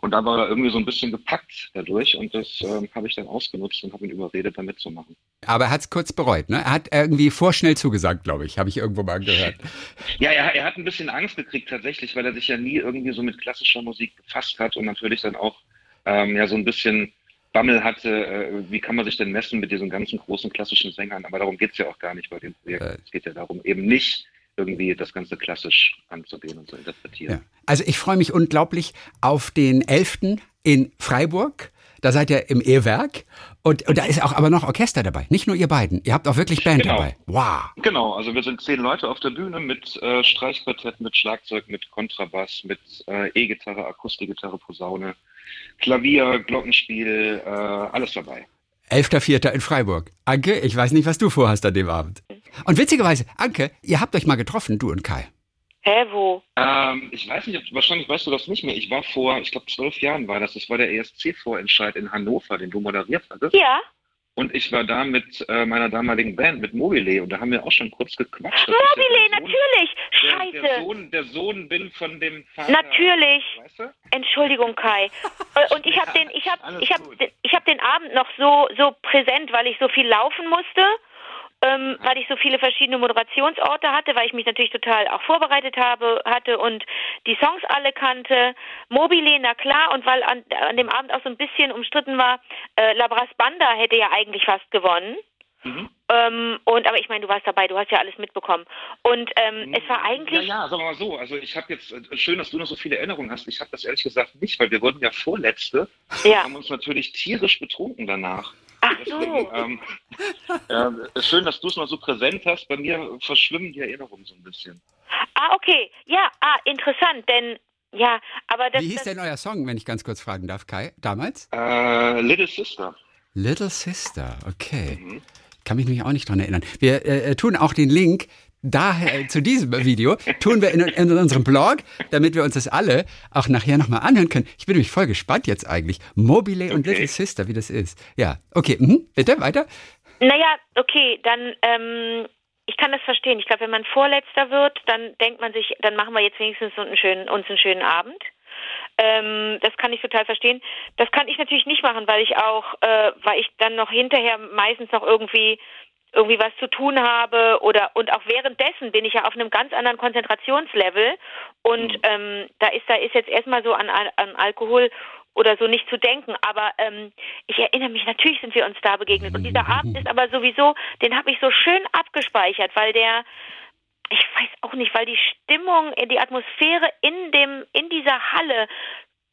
Speaker 5: Und da war er irgendwie so ein bisschen gepackt dadurch. Und das ähm, habe ich dann ausgenutzt und habe ihn überredet, da mitzumachen.
Speaker 2: Aber er hat es kurz bereut, ne? Er hat irgendwie vorschnell zugesagt, glaube ich. Habe ich irgendwo mal gehört.
Speaker 5: Ja, er, er hat ein bisschen Angst gekriegt tatsächlich, weil er sich ja nie irgendwie so mit klassischer Musik befasst hat und natürlich dann auch ähm, ja so ein bisschen Bammel hatte, äh, wie kann man sich denn messen mit diesen ganzen großen klassischen Sängern. Aber darum geht's ja auch gar nicht bei dem Projekt.
Speaker 2: Äh.
Speaker 5: Es geht ja darum, eben nicht irgendwie das Ganze klassisch anzugehen und zu interpretieren.
Speaker 2: Ja. Also ich freue mich unglaublich auf den 11. in Freiburg. Da seid ihr im Ehewerk. Und, und da ist auch aber noch Orchester dabei. Nicht nur ihr beiden. Ihr habt auch wirklich Band
Speaker 5: Genau.
Speaker 2: dabei. Wow.
Speaker 5: Genau, also wir sind zehn Leute auf der Bühne mit äh, Streichquartett, mit Schlagzeug, mit Kontrabass, mit äh, E-Gitarre, Akustikgitarre, Posaune, Klavier, Glockenspiel, äh, alles dabei.
Speaker 2: 11.04. in Freiburg. Anke, ich weiß nicht, was du vorhast an dem Abend. Und witzigerweise, Anke, ihr habt euch mal getroffen, du und Kai.
Speaker 3: hä, wo?
Speaker 5: Ähm, ich weiß nicht, ob, wahrscheinlich weißt du das nicht mehr. Ich war vor, ich glaube, zwölf Jahren war das. Das war der ESC-Vorentscheid in Hannover, den du moderiert hattest.
Speaker 3: Ja,
Speaker 5: Und ich war da mit äh, meiner damaligen Band, mit Mobile. Und da haben wir auch schon kurz gequatscht.
Speaker 3: Mobile,
Speaker 5: der
Speaker 3: natürlich.
Speaker 5: Der, der,
Speaker 3: Scheiße.
Speaker 5: Sohn, der Sohn bin von dem Vater.
Speaker 3: Natürlich.
Speaker 5: Weißt du?
Speaker 3: Entschuldigung, Kai. Und ich habe den, ich habe,
Speaker 5: Alles
Speaker 3: ich habe,
Speaker 5: gut.
Speaker 3: ich habe den Abend noch so so präsent, weil ich so viel laufen musste, ähm, weil ich so viele verschiedene Moderationsorte hatte, weil ich mich natürlich total auch vorbereitet habe hatte und die Songs alle kannte. Mobile, na klar, und weil an, an dem Abend auch so ein bisschen umstritten war, äh, Labras Banda hätte ja eigentlich fast gewonnen. Ähm, und aber ich meine, du warst dabei, du hast ja alles mitbekommen. Und ähm, es war eigentlich.
Speaker 5: Ja, ja, sagen wir mal so. Also ich habe jetzt, äh, schön, dass du noch so viele Erinnerungen hast. Ich habe das ehrlich gesagt nicht, weil wir wurden ja Vorletzte.
Speaker 3: Ja.
Speaker 5: haben uns natürlich tierisch betrunken danach.
Speaker 3: Ach
Speaker 5: Deswegen,
Speaker 3: so.
Speaker 5: ähm, äh, schön, dass du es noch so präsent hast. Bei mir verschwimmen die Erinnerungen so ein bisschen.
Speaker 3: Ah, okay. Ja, ah, interessant, denn ja, aber das.
Speaker 2: Wie hieß
Speaker 3: das,
Speaker 2: denn euer Song, wenn ich ganz kurz fragen darf, Kai, damals?
Speaker 5: Äh, Little Sister.
Speaker 2: Little Sister, okay.
Speaker 5: Mhm.
Speaker 2: Kann mich nämlich auch nicht dran erinnern. Wir äh, tun auch den Link daher äh, zu diesem Video, tun wir in, in unserem Blog, damit wir uns das alle auch nachher nochmal anhören können. Ich bin nämlich voll gespannt jetzt eigentlich. Mobile und
Speaker 5: Okay.
Speaker 2: Little Sister, wie das ist. Ja, okay, mhm. bitte weiter.
Speaker 3: Naja, okay, dann, ähm, ich kann das verstehen. Ich glaube, wenn man Vorletzter wird, dann denkt man sich, dann machen wir jetzt wenigstens einen schönen, uns einen schönen Abend. Ähm, das kann ich total verstehen. Das kann ich natürlich nicht machen, weil ich auch, äh, weil ich dann noch hinterher meistens noch irgendwie irgendwie was zu tun habe oder und auch währenddessen bin ich ja auf einem ganz anderen Konzentrationslevel und ähm, da ist da ist jetzt erstmal so an, an Alkohol oder so nicht zu denken, aber ähm, ich erinnere mich, natürlich sind wir uns da begegnet und dieser Abend ist aber sowieso, den habe ich so schön abgespeichert, weil der ich weiß auch nicht, weil die Stimmung, die Atmosphäre in dem in dieser Halle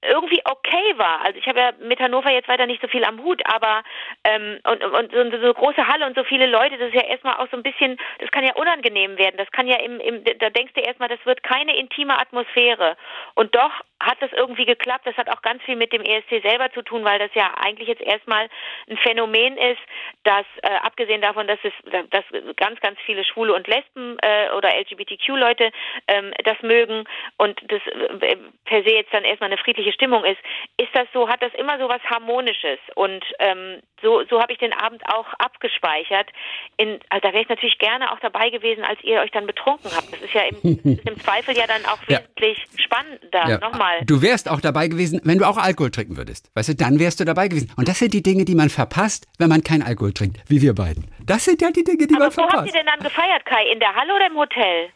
Speaker 3: irgendwie okay war. Also ich habe ja mit Hannover jetzt weiter nicht so viel am Hut, aber ähm, und, und so, eine große Halle und so viele Leute, das ist ja erstmal auch so ein bisschen, das kann ja unangenehm werden. Das kann ja im, im da denkst du erstmal, das wird keine intime Atmosphäre. Und doch hat das irgendwie geklappt. Das hat auch ganz viel mit dem ESC selber zu tun, weil das ja eigentlich jetzt erstmal ein Phänomen ist, dass äh, abgesehen davon, dass es dass ganz, ganz viele Schwule und Lesben äh, oder LGBTQ-Leute ähm, das mögen und das äh, per se jetzt dann erstmal eine friedliche Stimmung ist, ist das so, hat das immer so was Harmonisches. Und ähm, so, so habe ich den Abend auch abgespeichert. In, also da wäre ich natürlich gerne auch dabei gewesen, als ihr euch dann betrunken habt. Das ist ja im, ist im Zweifel ja dann auch
Speaker 2: Ja.
Speaker 3: wesentlich spannender.
Speaker 2: Ja.
Speaker 3: Nochmal.
Speaker 2: Du wärst auch dabei gewesen, wenn du auch Alkohol trinken würdest. Weißt du, dann wärst du dabei gewesen. Und das sind die Dinge, die man verpasst, wenn man kein Alkohol trinkt, wie wir beiden. Das sind ja die Dinge, die man
Speaker 3: Aber wo habt ihr
Speaker 2: verpasst.
Speaker 3: denn dann gefeiert, Kai? In der Halle oder im Hotel?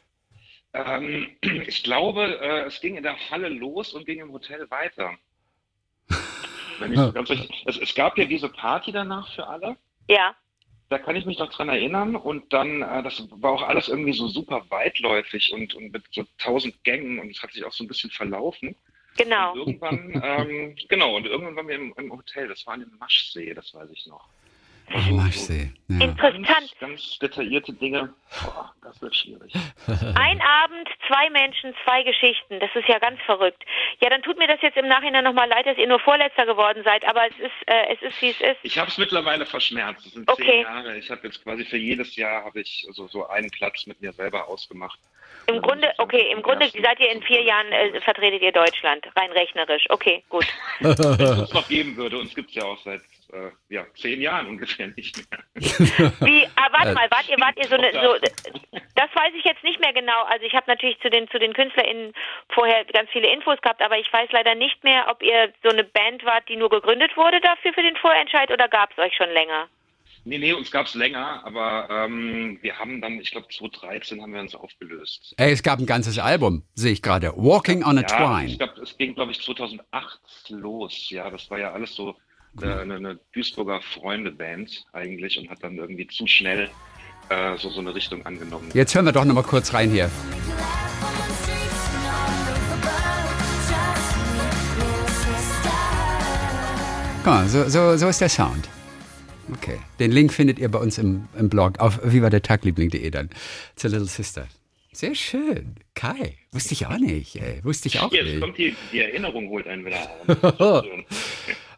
Speaker 5: Ähm, ich glaube, äh, es ging in der Halle los und ging im Hotel weiter. Wenn ich so ganz richtig, es, es gab ja diese Party danach für alle.
Speaker 3: Ja.
Speaker 5: Da kann ich mich noch dran erinnern. Und dann, äh, das war auch alles irgendwie so super weitläufig und, und mit so tausend Gängen und es hat sich auch so ein bisschen verlaufen.
Speaker 3: Genau.
Speaker 5: Und irgendwann, ähm, genau, und irgendwann waren wir im, im Hotel. Das war an dem Maschsee, das weiß ich noch.
Speaker 2: Oh, Maschsee. Ja.
Speaker 3: Interessant.
Speaker 5: Ganz, ganz detaillierte Dinge. Boah, das wird schwierig.
Speaker 3: Ein Abend, zwei Menschen, zwei Geschichten. Das ist ja ganz verrückt. Ja, dann tut mir das jetzt im Nachhinein nochmal leid, dass ihr nur Vorletzter geworden seid, aber es ist, äh, es ist, wie es ist.
Speaker 5: Ich habe es mittlerweile verschmerzt. Es sind
Speaker 3: Okay.
Speaker 5: zehn Jahre. Ich habe jetzt quasi für jedes Jahr habe ich so, so einen Platz mit mir selber ausgemacht.
Speaker 3: Im Grunde, okay, im Grunde seid ihr in vier Jahren, äh, vertretet ihr Deutschland, rein rechnerisch. Okay, gut.
Speaker 5: Wenn es uns noch geben würde, uns gibt es ja auch seit äh, ja, zehn Jahren ungefähr nicht mehr.
Speaker 3: Wie, ah, warte mal, wart ihr, wart ihr so eine, so, das weiß ich jetzt nicht mehr genau. Also ich habe natürlich zu den, zu den KünstlerInnen vorher ganz viele Infos gehabt, aber ich weiß leider nicht mehr, ob ihr so eine Band wart, die nur gegründet wurde dafür für den Vorentscheid oder gab es euch schon länger?
Speaker 5: Nee, nee, uns gab es länger, aber ähm, wir haben dann, ich glaube 2013 haben wir uns aufgelöst.
Speaker 2: Ey, es gab ein ganzes Album, sehe ich gerade. Walking on a
Speaker 5: Ja,
Speaker 2: Twine.
Speaker 5: ich glaube, es ging, glaube ich, 2008 los. Ja, das war ja alles so äh, eine, eine Duisburger Freunde-Band eigentlich und hat dann irgendwie zu schnell äh, so, so eine Richtung angenommen.
Speaker 2: Jetzt hören wir doch noch mal kurz rein hier. Mal, so, so, so ist der Sound. Okay. Den Link findet ihr bei uns im, im Blog auf vivadertagliebling.de dann zur Little Sister. Sehr schön. Kai, wusste ich auch nicht. Ey. Wusste ich auch
Speaker 5: Jetzt
Speaker 2: nicht.
Speaker 5: kommt die, die Erinnerung, holt einen wieder.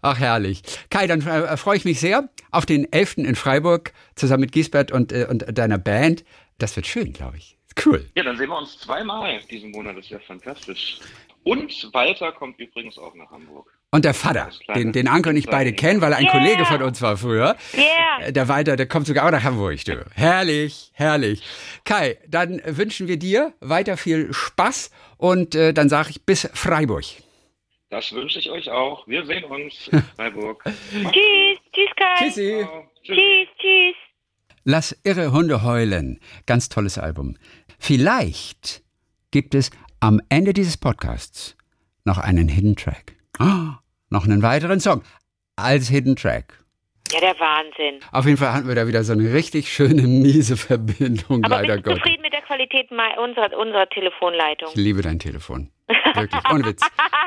Speaker 2: Ach, herrlich. Kai, dann äh, freue ich mich sehr auf den 11. in Freiburg zusammen mit Giesbert und, äh, und deiner Band. Das wird schön, glaube ich. Cool.
Speaker 5: Ja, dann sehen wir uns zweimal diesen Monat. Das ist ja fantastisch. Und Walter kommt übrigens auch nach Hamburg.
Speaker 2: Und der Vater,
Speaker 5: Das kleine
Speaker 2: den, den Anke und ich beide kennen, weil er ein
Speaker 3: Yeah.
Speaker 2: Kollege von uns war früher.
Speaker 3: Yeah.
Speaker 2: Äh, Der Walter, der kommt sogar auch nach Hamburg, du. Herrlich, herrlich. Kai, dann wünschen wir dir weiter viel Spaß und äh, dann sage ich bis Freiburg.
Speaker 5: Das wünsche ich euch auch. Wir sehen uns in Freiburg.
Speaker 3: Tschüss, tschüss Kai.
Speaker 2: Tschüssi.
Speaker 5: gut. Tschüss.
Speaker 3: Tschüss, tschüss.
Speaker 2: Lass irre Hunde heulen. Ganz tolles Album. Vielleicht gibt es am Ende dieses Podcasts noch einen Hidden Track. Ah, noch einen weiteren Song als Hidden Track.
Speaker 3: Ja, der Wahnsinn.
Speaker 2: Auf jeden Fall hatten wir da wieder so eine richtig schöne, miese Verbindung,
Speaker 3: Aber
Speaker 2: leider
Speaker 3: bist du
Speaker 2: Gott.
Speaker 3: zufrieden mit der Qualität unserer, unserer Telefonleitung?
Speaker 2: Ich liebe dein Telefon. Wirklich. Ohne Witz.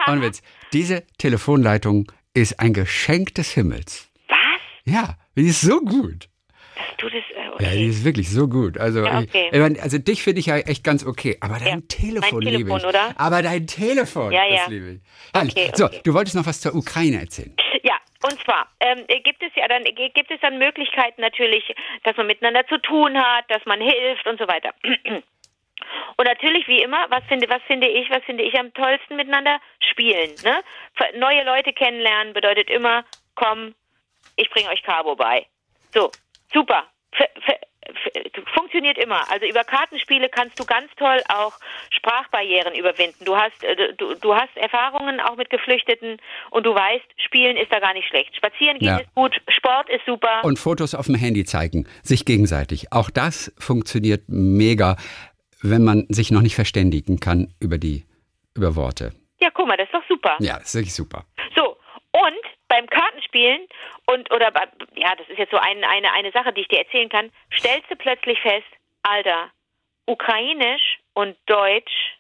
Speaker 2: Ohne Witz. Diese Telefonleitung ist ein Geschenk des Himmels.
Speaker 3: Was?
Speaker 2: Ja, die ist so gut.
Speaker 3: Dass du das, äh,
Speaker 2: Ja,
Speaker 3: okay.
Speaker 2: die ist wirklich so gut. Also,
Speaker 3: Ja,
Speaker 2: ich,
Speaker 3: okay.
Speaker 2: ich meine, also dich finde ich ja echt ganz okay. Aber dein
Speaker 3: Ja,
Speaker 2: Telefon,
Speaker 3: mein
Speaker 2: liebe
Speaker 3: Telefon,
Speaker 2: ich.
Speaker 3: oder?
Speaker 2: Aber dein Telefon,
Speaker 3: Ja,
Speaker 2: das
Speaker 3: ja.
Speaker 2: liebe ich.
Speaker 3: Okay,
Speaker 2: So,
Speaker 3: okay.
Speaker 2: du wolltest noch was zur Ukraine erzählen.
Speaker 3: Ja, und zwar ähm, gibt es ja dann gibt es dann Möglichkeiten natürlich, dass man miteinander zu tun hat, dass man hilft und so weiter. Und natürlich wie immer, was finde was finde ich, was finde ich am tollsten miteinander spielen, ne? Neue Leute kennenlernen bedeutet immer, komm, ich bringe euch Carbo bei. So, super. F funktioniert immer. Also über Kartenspiele kannst du ganz toll auch Sprachbarrieren überwinden. Du hast äh, du, du hast Erfahrungen auch mit Geflüchteten und du weißt, Spielen ist da gar nicht schlecht. Spazieren gehen
Speaker 2: Ja.
Speaker 3: ist gut, Sport ist super.
Speaker 2: Und Fotos auf dem Handy zeigen, sich gegenseitig. Auch das funktioniert mega, wenn man sich noch nicht verständigen kann über die über Worte.
Speaker 3: ja, guck mal, das ist doch super.
Speaker 2: Ja, ist wirklich super.
Speaker 3: So, und beim Kartenspielen und oder ja, das ist jetzt so ein, eine eine Sache, die ich dir erzählen kann, stellst du plötzlich fest, Alter, Ukrainisch und Deutsch,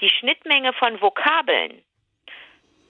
Speaker 3: die Schnittmenge von Vokabeln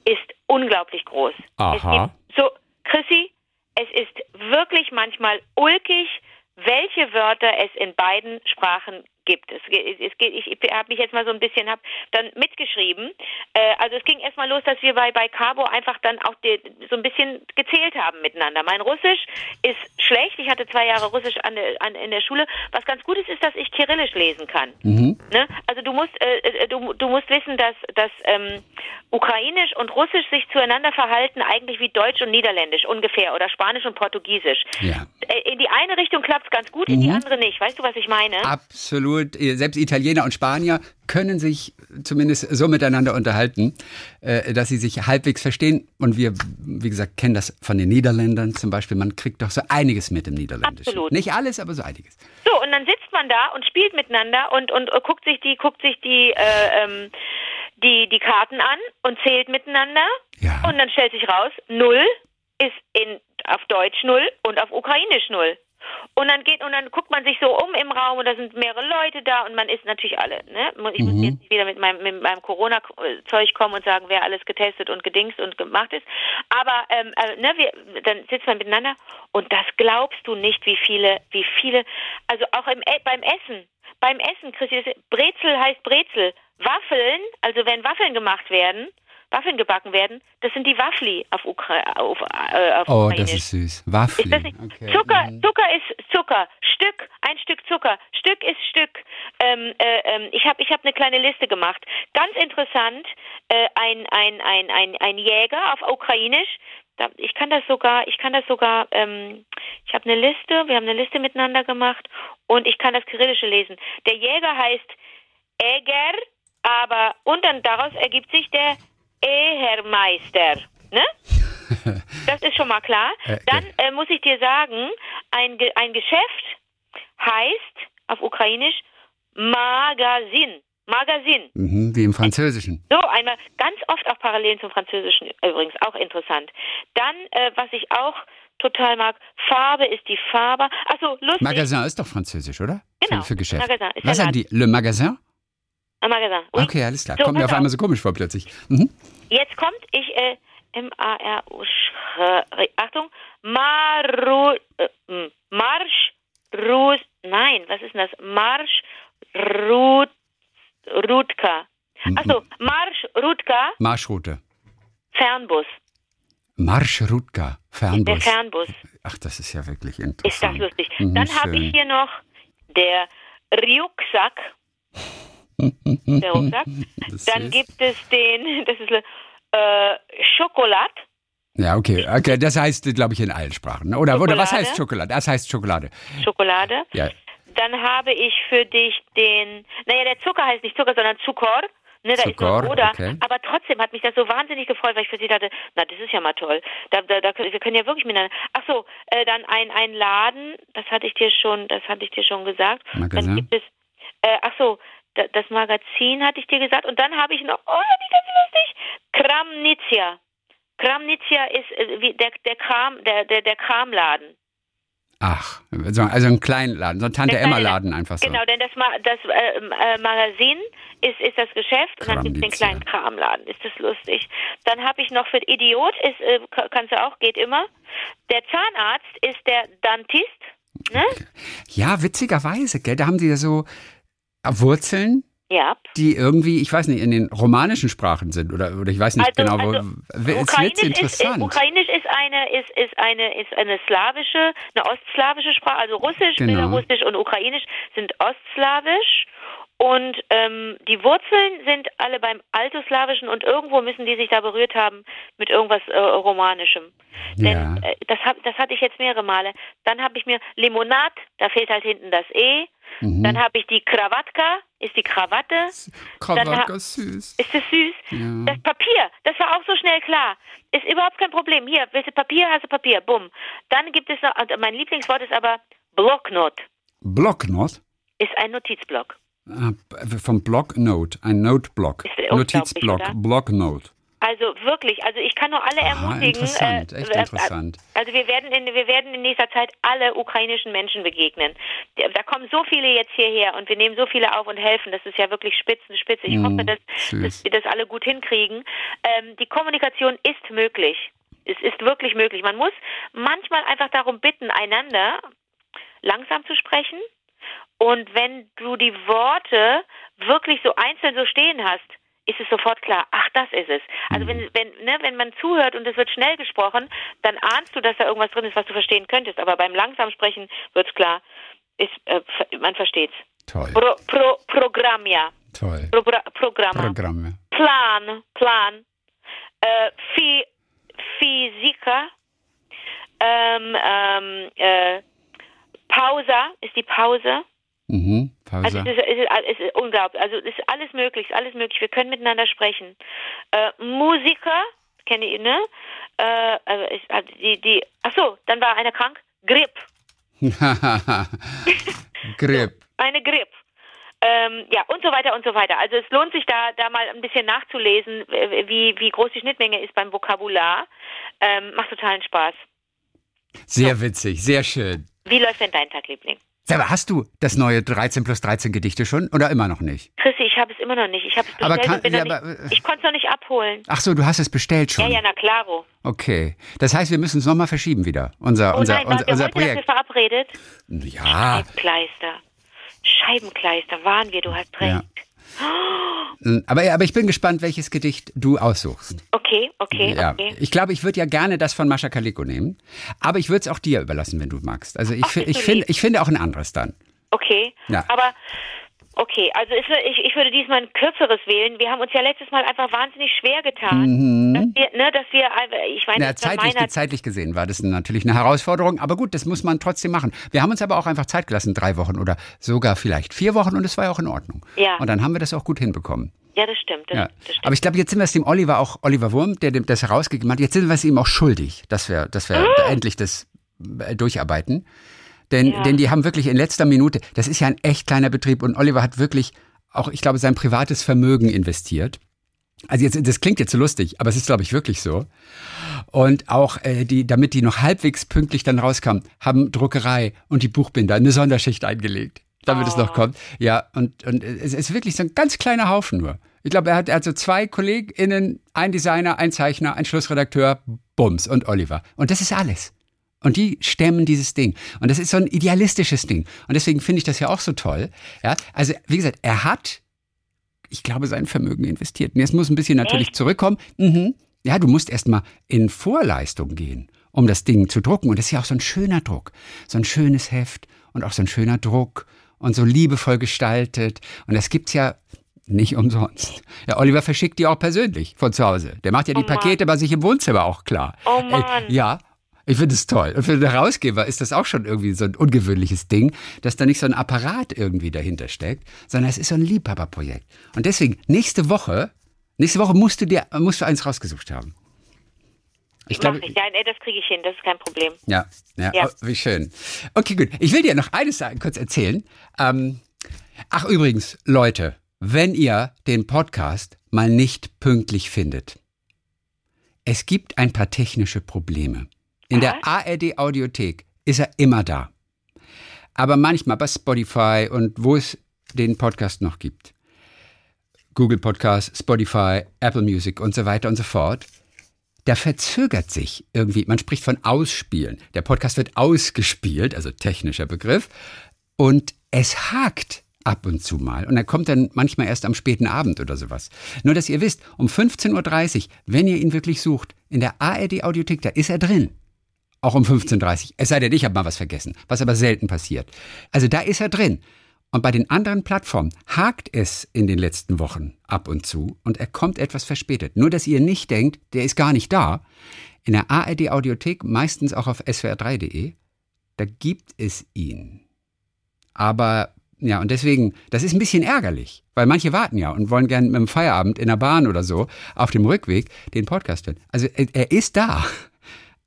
Speaker 3: ist unglaublich groß.
Speaker 2: Aha.
Speaker 3: So, Chrissy, es ist wirklich manchmal ulkig, welche Wörter es in beiden Sprachen gibt. Es, es, geht- ich, ich habe mich jetzt mal so ein bisschen hab dann mitgeschrieben. Äh, also es ging erstmal los, dass wir bei bei Cabo einfach dann auch die, so ein bisschen gezählt haben miteinander. Mein Russisch ist schlecht. Ich hatte zwei Jahre Russisch an, an, in der Schule. Was ganz gut ist, ist, dass ich Kyrillisch lesen kann.
Speaker 2: Mhm.
Speaker 3: Ne? Also du musst äh, äh, du, du musst wissen, dass dass ähm, Ukrainisch und Russisch sich zueinander verhalten eigentlich wie Deutsch und Niederländisch ungefähr oder Spanisch und Portugiesisch.
Speaker 2: Ja.
Speaker 3: Äh, In die eine Richtung klappt es ganz gut, in die
Speaker 2: Mhm.
Speaker 3: andere nicht. Weißt du, was ich meine?
Speaker 2: Absolut. Selbst Italiener und Spanier können sich zumindest so miteinander unterhalten, äh, dass sie sich halbwegs verstehen. Und wir, wie gesagt, kennen das von den Niederländern zum Beispiel. Man kriegt doch so einiges mit im Niederländischen.
Speaker 3: Absolut.
Speaker 2: Nicht alles, aber so einiges.
Speaker 3: So, und dann sitzt man da und spielt miteinander und, und äh, guckt sich die, guckt sich die, äh, ähm, die, die Karten an und zählt miteinander.
Speaker 2: Ja.
Speaker 3: Und dann stellt sich raus, null ist in, auf Deutsch null und auf Ukrainisch null. Und dann geht und dann guckt man sich so um im Raum und da sind mehrere Leute da und man ist natürlich alle. Ne? Ich muss jetzt nicht wieder mit meinem, mit meinem Corona-Zeug kommen und sagen, wer alles getestet und gedingst und gemacht ist. Aber ähm, äh, ne, wir, dann sitzt man miteinander und das glaubst du nicht, wie viele, wie viele, also auch im, E- beim Essen. Beim Essen, Christi, Brezel heißt Brezel. Waffeln, also wenn Waffeln gemacht werden, Waffeln gebacken werden, das sind die Waffli auf, Ukra auf, äh, auf
Speaker 2: Oh,
Speaker 3: Ukrainisch.
Speaker 2: das ist süß. Waffel.
Speaker 3: Ist?
Speaker 2: Okay.
Speaker 3: Zucker,
Speaker 2: Mhm.
Speaker 3: Zucker ist Zucker. Stück, ein Stück Zucker. Stück ist Stück. Ähm, äh, ähm, ich habe ich hab eine kleine Liste gemacht. Ganz interessant, äh, ein, ein, ein, ein, ein Jäger auf Ukrainisch. Ich kann das sogar, ich kann das sogar, ähm, ich habe eine Liste, wir haben eine Liste miteinander gemacht und ich kann das Kyrillische lesen. Der Jäger heißt Eger, aber und dann daraus ergibt sich der Ehermeister. Ne? Das ist schon mal klar.
Speaker 2: Äh,
Speaker 3: Dann äh, muss ich dir sagen, ein, Ge ein Geschäft heißt auf Ukrainisch Magazin. Magazin.
Speaker 2: Mhm, wie im Französischen.
Speaker 3: So, einmal ganz oft auch Parallelen zum Französischen übrigens, auch interessant. Dann, äh, was ich auch total mag, Farbe ist die Farbe. Achso, lustig.
Speaker 2: Magasin ist doch Französisch, oder?
Speaker 3: Genau,
Speaker 2: Für, für Geschäft.
Speaker 3: Magasin ist
Speaker 2: Was sagen die? Le Magasin?
Speaker 3: Ein Magasin. Oui.
Speaker 2: Okay, alles klar.
Speaker 3: So,
Speaker 2: Kommt mir auf einmal so komisch vor plötzlich. Mhm.
Speaker 3: Jetzt kommt ich, äh, M-A-R-U, Achtung, Maru, äh, m, Marsch, Rus, nein, was ist denn das? Marsch, Rut, Rutka. Achso, Marsch, Rutka,
Speaker 2: Marschroute.
Speaker 3: Fernbus.
Speaker 2: Marschrutka.
Speaker 3: Der
Speaker 2: Fernbus.
Speaker 3: Fernbus.
Speaker 2: Ach, das ist ja wirklich
Speaker 3: Ist das
Speaker 2: interessant.
Speaker 3: lustig.
Speaker 2: Mhm,
Speaker 3: Dann habe ich hier noch der Rucksack. Der Rucksack. Dann
Speaker 2: ist-
Speaker 3: gibt es den, das ist äh, Schokolad.
Speaker 2: Ja, okay. okay. Das heißt, glaube ich, in allen Sprachen. Oder, oder was heißt Schokolade? Das heißt Schokolade.
Speaker 3: Schokolade.
Speaker 2: Ja.
Speaker 3: Dann habe ich für dich den, naja, der Zucker heißt nicht Zucker, sondern Zucker. Ne, da ist
Speaker 2: Zucker,
Speaker 3: Oder.
Speaker 2: okay.
Speaker 3: Aber trotzdem hat mich das so wahnsinnig gefreut, weil ich für sie dachte, na, das ist ja mal toll. Da, da, da, wir können ja wirklich miteinander. Ach so, äh, dann ein, ein Laden, das hatte ich dir schon, das hatte ich dir schon gesagt.
Speaker 2: Magasin.
Speaker 3: Dann gibt es, äh, ach so, das Magazin hatte ich dir gesagt. Und dann habe ich noch, oh, wie ganz lustig, Kramnitsia. Kramnitsia ist äh, wie der, der Kram, der, der, der Kramladen.
Speaker 2: Ach, so- also ein Kleinladen, so ein Tante-Emma-Laden einfach so.
Speaker 3: Genau, denn das, Ma das äh, äh, Magazin ist, ist das Geschäft und dann gibt es den kleinen Kramladen. Ist das lustig. Dann habe ich noch für Idiot, ist, äh, ka- kannst du auch, geht immer. Der Zahnarzt ist der Dentist. Ne?
Speaker 2: Ja, witzigerweise, gell? Da haben die ja so Wurzeln,
Speaker 3: Ja.
Speaker 2: die irgendwie, ich weiß nicht, in den romanischen Sprachen sind oder, oder ich weiß nicht
Speaker 3: Also-
Speaker 2: genau, wo.
Speaker 3: also
Speaker 2: es wird
Speaker 3: Ukrainisch ist,
Speaker 2: interessant.
Speaker 3: Ukrainisch ist eine ist, ist eine ist eine slawische, eine ostslawische Sprache, also Russisch,
Speaker 2: Genau.
Speaker 3: Belarusisch und Ukrainisch sind ostslawisch und ähm, die Wurzeln sind alle beim Altoslawischen und irgendwo müssen die sich da berührt haben mit irgendwas äh, Romanischem.
Speaker 2: Ja.
Speaker 3: Denn äh, das hab, das hatte ich jetzt mehrere Male. Dann habe ich mir Limonat, da fehlt halt hinten das E.
Speaker 2: Mhm.
Speaker 3: Dann habe ich die Kravatka, ist die Krawatte.
Speaker 2: Krawatka süß.
Speaker 3: Ist das süß?
Speaker 2: Ja.
Speaker 3: Das Papier, das war auch so schnell klar. Ist überhaupt kein Problem. Hier, willst du Papier, hast du Papier. Bumm. Dann gibt es noch, also mein Lieblingswort ist aber Blocknot.
Speaker 2: Blocknot?
Speaker 3: Ist ein Notizblock.
Speaker 2: Ah, vom Blocknote, ein Noteblock. Notizblock? Blocknote.
Speaker 3: Also wirklich, also ich kann nur alle
Speaker 2: Ah,
Speaker 3: ermutigen.
Speaker 2: interessant, echt
Speaker 3: äh,
Speaker 2: interessant.
Speaker 3: Also wir werden in wir werden in nächster Zeit alle ukrainischen Menschen begegnen. Da kommen so viele jetzt hierher und wir nehmen so viele auf und helfen. Das ist ja wirklich spitzenspitze. Ich
Speaker 2: Mm,
Speaker 3: hoffe, dass, dass wir das alle gut hinkriegen. Ähm, die Kommunikation ist möglich. Es ist wirklich möglich. Man muss manchmal einfach darum bitten, einander langsam zu sprechen. Und wenn du die Worte wirklich so einzeln so stehen hast, ist es sofort klar, ach, das ist es. Also wenn, wenn, ne, wenn man zuhört und es wird schnell gesprochen, dann ahnst du, dass da irgendwas drin ist, was du verstehen könntest. Aber beim langsam Sprechen wird's klar, ist, äh, man versteht's.
Speaker 2: Toll,
Speaker 3: Pro, pro, Programm, ja.
Speaker 2: toll.
Speaker 3: Pro, Programm.
Speaker 2: Programme.
Speaker 3: Plan, Plan. Äh, Phi, Physiker. Ähm, ähm, äh, Pausa ist die Pause.
Speaker 2: Mhm,
Speaker 3: Also es ist, es, ist, es ist unglaublich. Also es ist alles möglich, es ist alles möglich. Wir können miteinander sprechen. Äh, Musiker, kenne ich, ne? Äh, also ich, die, die, ach so, dann war einer krank. Grip,
Speaker 2: Grip.
Speaker 3: eine Grip. Ähm, ja, und so weiter und so weiter. Also es lohnt sich da, da mal ein bisschen nachzulesen, äh, wie, wie groß die Schnittmenge ist beim Vokabular. Ähm, macht totalen Spaß.
Speaker 2: Sehr witzig, sehr schön.
Speaker 3: Wie läuft denn dein Tag, Liebling?
Speaker 2: Mal, hast du das neue 13 plus 13 Gedichte schon oder immer noch nicht?
Speaker 3: Chrissy, ich habe es immer noch nicht. Ich habe es bestellt
Speaker 2: kann-
Speaker 3: und bin
Speaker 2: ja,
Speaker 3: noch
Speaker 2: aber,
Speaker 3: nicht,
Speaker 2: äh,
Speaker 3: ich konnte es noch nicht abholen.
Speaker 2: Ach so, du hast es bestellt
Speaker 3: Ja,
Speaker 2: schon.
Speaker 3: ja, na klaro.
Speaker 2: Okay. Das heißt, wir müssen es nochmal verschieben wieder. Unser,
Speaker 3: Oh
Speaker 2: unser,
Speaker 3: nein,
Speaker 2: unser,
Speaker 3: wir
Speaker 2: unser
Speaker 3: heute dafür
Speaker 2: Projekt.
Speaker 3: verabredet?
Speaker 2: Ja.
Speaker 3: Scheibenkleister. Scheibenkleister, waren wir, du hast recht.
Speaker 2: ja. Aber, aber ich bin gespannt, welches Gedicht du aussuchst.
Speaker 3: Okay, okay,
Speaker 2: Ja,
Speaker 3: okay.
Speaker 2: ich glaube, ich würde ja gerne das von Mascha Kaliko nehmen, aber ich würde es auch dir überlassen, wenn du magst. Also ich,
Speaker 3: Ach,
Speaker 2: ich finde,
Speaker 3: lieb.
Speaker 2: ich finde auch ein anderes dann.
Speaker 3: Okay.
Speaker 2: Ja.
Speaker 3: Aber okay, also es, ich, ich würde diesmal ein kürzeres wählen. Wir haben uns ja letztes Mal einfach wahnsinnig schwer getan. Dass wir, ne, dass wir, ich meine,
Speaker 2: Mhm.
Speaker 3: War
Speaker 2: zeitlich, zeitlich gesehen war das natürlich eine Herausforderung, aber gut, das muss man trotzdem machen. Wir haben uns aber auch einfach Zeit gelassen, drei Wochen oder sogar vielleicht vier Wochen und es war ja auch in Ordnung.
Speaker 3: Ja.
Speaker 2: Und dann haben wir das auch gut hinbekommen.
Speaker 3: ja, das stimmt, das,
Speaker 2: Ja.
Speaker 3: das stimmt.
Speaker 2: Aber ich glaube, jetzt sind wir es dem Oliver auch, Oliver Wurm, der das herausgegeben hat, jetzt sind wir es ihm auch schuldig, dass wir, dass wir endlich das äh, durcharbeiten. Denn!
Speaker 3: Ja.
Speaker 2: denn die haben wirklich in letzter Minute, das ist ja ein echt kleiner Betrieb und Oliver hat wirklich auch, ich glaube, sein privates Vermögen investiert. Also jetzt, das klingt jetzt so lustig, aber es ist, glaube ich, wirklich so. Und auch äh, die, damit die noch halbwegs pünktlich dann rauskam, haben Druckerei und die Buchbinder eine Sonderschicht eingelegt, damit es noch kommt. Ja, und, und es ist wirklich so ein ganz kleiner Haufen nur. Ich glaube, er hat, er hat so zwei KollegInnen, ein Designer, ein Zeichner, ein Schlussredakteur, Bums und Oliver. Und das ist alles. Und die stemmen dieses Ding. Und das ist so ein idealistisches Ding. Und deswegen finde ich das ja auch so toll. Ja, also wie gesagt, er hat, ich glaube, sein Vermögen investiert. Und jetzt muss ein bisschen natürlich zurückkommen. Mhm. Ja, du musst erstmal in Vorleistung gehen, um das Ding zu drucken. Und das ist ja auch so ein schöner Druck. So ein schönes Heft und auch so ein schöner Druck und so liebevoll gestaltet. Und das gibt's ja nicht umsonst. Ja, Oliver verschickt die auch persönlich von zu Hause. Der macht ja die
Speaker 3: Oh Mann.
Speaker 2: Pakete bei sich im Wohnzimmer auch klar.
Speaker 3: Oh Mann.
Speaker 2: Äh, ja, ich finde es toll. Und für den Herausgeber ist das auch schon irgendwie so ein ungewöhnliches Ding, dass da nicht so ein Apparat irgendwie dahinter steckt, sondern es ist so ein Liebhaberprojekt. Und deswegen, nächste Woche, nächste Woche musst du dir, musst du eins rausgesucht haben. Ich glaube.
Speaker 3: Ja, nee, das kriege ich hin, das ist kein Problem.
Speaker 2: ja, ja,
Speaker 3: Ja.
Speaker 2: Oh, wie schön. Okay, gut. Ich will dir noch eines sagen, kurz erzählen. Ähm, ach, übrigens, Leute, wenn ihr den Podcast mal nicht pünktlich findet, Es gibt ein paar technische Probleme. In der ARD Audiothek ist er immer da. Aber manchmal bei Spotify und wo es den Podcast noch gibt. Google Podcast, Spotify, Apple Music und so weiter und so fort. Da verzögert sich irgendwie, man spricht von Ausspielen. Der Podcast wird ausgespielt, also technischer Begriff, und es hakt ab und zu mal. Und er kommt dann manchmal erst am späten Abend oder sowas. Nur, dass ihr wisst, um 15.30 Uhr, wenn ihr ihn wirklich sucht, in der ARD-Audiothek, da ist er drin. Auch um 15.30 Uhr. Es sei denn, ich habe mal was vergessen, was aber selten passiert. Also da ist er drin. Und bei den anderen Plattformen hakt es in den letzten Wochen ab und zu und er kommt etwas verspätet. Nur, dass ihr nicht denkt, der ist gar nicht da. In der ARD Audiothek, meistens auch auf swr3.de, da gibt es ihn. Aber ja, und deswegen, das ist ein bisschen ärgerlich, weil manche warten ja und wollen gerne mit dem Feierabend in der Bahn oder so auf dem Rückweg den Podcast hören. Also er, er ist da.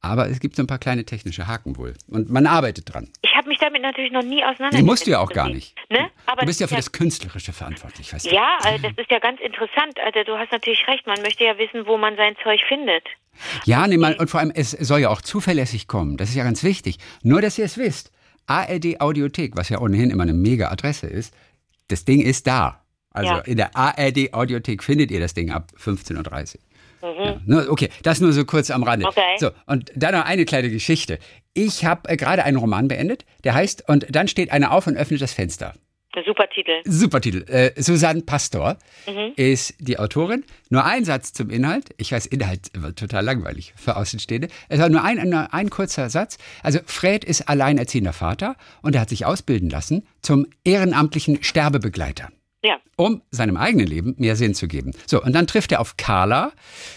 Speaker 2: Aber es gibt so ein paar kleine technische Haken wohl. Und man arbeitet dran.
Speaker 3: Ich habe mich damit natürlich noch nie auseinandergesetzt.
Speaker 2: Die musst du ja auch gar nicht.
Speaker 3: Ne? Aber
Speaker 2: Du bist ja für das Künstlerische verantwortlich, weißt du?
Speaker 3: Ja, äh, das ist ja ganz interessant. Also du hast natürlich recht. Man möchte ja wissen, wo man sein Zeug findet.
Speaker 2: Ja, nee, mal, und vor allem, es soll ja auch zuverlässig kommen. Das ist ja ganz wichtig. Nur, dass ihr es wisst. ARD Audiothek, was ja ohnehin immer eine mega Adresse ist, das Ding ist da. Also
Speaker 3: Ja.
Speaker 2: in der ARD Audiothek findet ihr das Ding ab 15.30 Uhr. Ja, nur, okay, das nur so kurz am Rande.
Speaker 3: Mhm. Okay.
Speaker 2: So, und dann noch eine kleine Geschichte. Ich habe äh, gerade einen Roman beendet, der heißt Und dann steht einer auf und öffnet das Fenster.
Speaker 3: Super Titel.
Speaker 2: Super Titel. Äh, Susanne Pastor
Speaker 3: Mhm.
Speaker 2: ist die Autorin. Nur ein Satz zum Inhalt. Ich weiß, Inhalt wird total langweilig für Außenstehende. Es war nur ein, nur ein kurzer Satz. Also Fred ist alleinerziehender Vater und er hat sich ausbilden lassen zum ehrenamtlichen Sterbebegleiter
Speaker 3: Ja.
Speaker 2: um seinem eigenen Leben mehr Sinn zu geben. So, und dann trifft er auf Carla,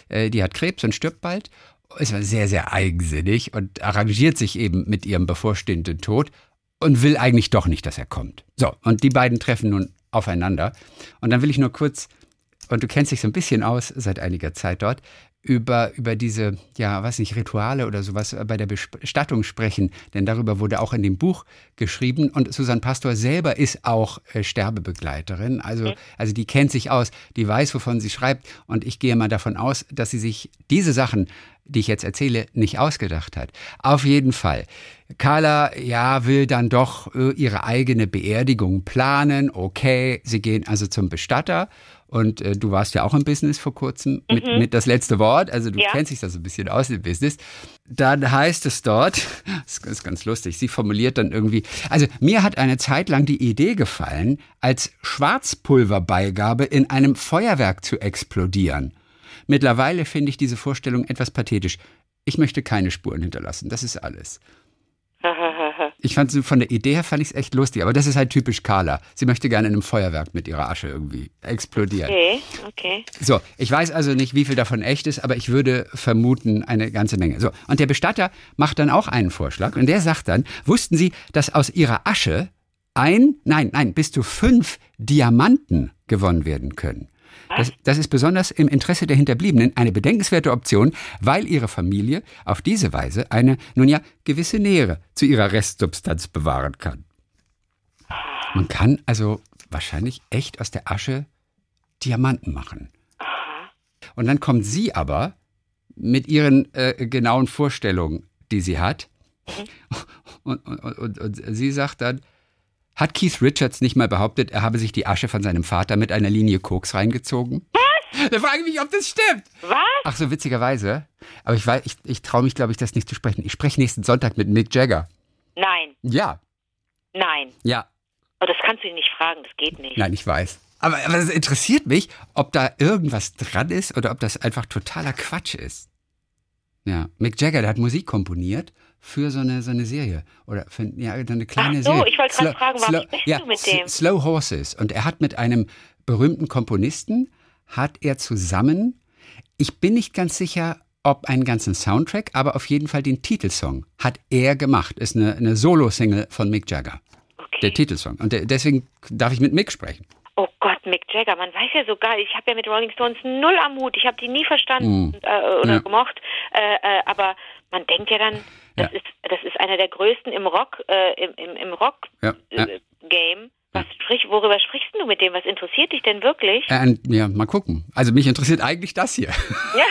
Speaker 2: äh, die hat Krebs und stirbt bald. Ist sehr, sehr eigensinnig und arrangiert sich eben mit ihrem bevorstehenden Tod und will eigentlich doch nicht, dass er kommt. So, und die beiden treffen nun aufeinander. Und dann will ich nur kurz, und du kennst dich so ein bisschen aus seit einiger Zeit dort, über, über diese, ja, weiß nicht, Rituale oder sowas bei der Bestattung sprechen. Denn darüber wurde auch in dem Buch geschrieben. Und Susanne Pastor selber ist auch äh, Sterbebegleiterin. Also, also die kennt sich aus, die weiß, wovon sie schreibt. Und ich gehe mal davon aus, dass sie sich diese Sachen, die ich jetzt erzähle, nicht ausgedacht hat. Auf jeden Fall. Carla, ja, will dann doch äh, ihre eigene Beerdigung planen. Okay, sie gehen also zum Bestatter. Und äh, du warst ja auch im Business vor kurzem mit, mit das letzte Wort. Also du
Speaker 3: Ja.
Speaker 2: kennst dich da so ein bisschen aus im Business. Dann heißt es dort, das ist ganz lustig, sie formuliert dann irgendwie, also mir hat eine Zeit lang die Idee gefallen, als Schwarzpulverbeigabe in einem Feuerwerk zu explodieren. Mittlerweile finde ich diese Vorstellung etwas pathetisch. Ich möchte keine Spuren hinterlassen, das ist alles. Ich fand sie von der Idee her fand ich es echt lustig, aber das ist halt typisch Carla. Sie möchte gerne in einem Feuerwerk mit ihrer Asche irgendwie explodieren.
Speaker 3: okay, okay.
Speaker 2: So, ich weiß also nicht, wie viel davon echt ist, aber ich würde vermuten, eine ganze Menge. So, und der Bestatter macht dann auch einen Vorschlag und der sagt dann, wussten Sie, dass aus Ihrer Asche ein, nein, nein, bis zu fünf Diamanten gewonnen werden können? Das, das ist besonders im Interesse der Hinterbliebenen eine bedenkenswerte Option, weil ihre Familie auf diese Weise eine, nun ja, gewisse Nähe zu ihrer Restsubstanz bewahren kann. Man kann also wahrscheinlich echt aus der Asche Diamanten machen. Und dann kommt sie aber mit ihren äh, genauen Vorstellungen, die sie hat. Und, und, und, und sie sagt dann, hat Keith Richards nicht mal behauptet, er habe sich die Asche von seinem Vater mit einer Linie Koks reingezogen? Was? Da frage ich mich, ob das stimmt.
Speaker 3: Was?
Speaker 2: Ach so, witzigerweise. Aber ich, weiß- ich, ich traue mich, glaube ich, das nicht zu sprechen. Ich spreche nächsten Sonntag mit Mick Jagger.
Speaker 3: Nein,
Speaker 2: Ja,
Speaker 3: nein.
Speaker 2: ja,
Speaker 3: Oh, das kannst du ihn nicht fragen, das geht nicht.
Speaker 2: Nein, ich weiß. Aber, aber es interessiert mich, ob da irgendwas dran ist oder ob das einfach totaler Quatsch ist. Ja, Mick Jagger, der hat Musik komponiert für so eine, so eine Serie. Oder für ja, eine kleine
Speaker 3: Ach so,
Speaker 2: Serie.
Speaker 3: ich wollte gerade fragen, warum
Speaker 2: Slow-
Speaker 3: sprichst
Speaker 2: ja,
Speaker 3: du mit dem?
Speaker 2: Slow Horses. Und er hat mit einem berühmten Komponisten, hat er zusammen, ich bin nicht ganz sicher, ob einen ganzen Soundtrack, aber auf jeden Fall den Titelsong hat er gemacht. Ist eine, eine Solo-Single von Mick Jagger. Der
Speaker 3: Okay.
Speaker 2: Titelsong. Und der, deswegen darf ich mit Mick sprechen.
Speaker 3: Oh Gott, Mick Jagger, man weiß ja sogar, ich habe ja mit Rolling Stones null am Hut, ich habe die nie verstanden äh, oder
Speaker 2: Ja.
Speaker 3: gemocht, äh, äh, aber man denkt ja dann, das,
Speaker 2: Ja.
Speaker 3: ist, das ist einer der größten im Rock, äh, im, im, im Rock
Speaker 2: Ja, ja.
Speaker 3: äh, Game. Was sprich, worüber sprichst du mit dem? Was interessiert dich denn wirklich?
Speaker 2: Äh, ja, mal gucken. Also mich interessiert eigentlich das hier.
Speaker 3: Ja.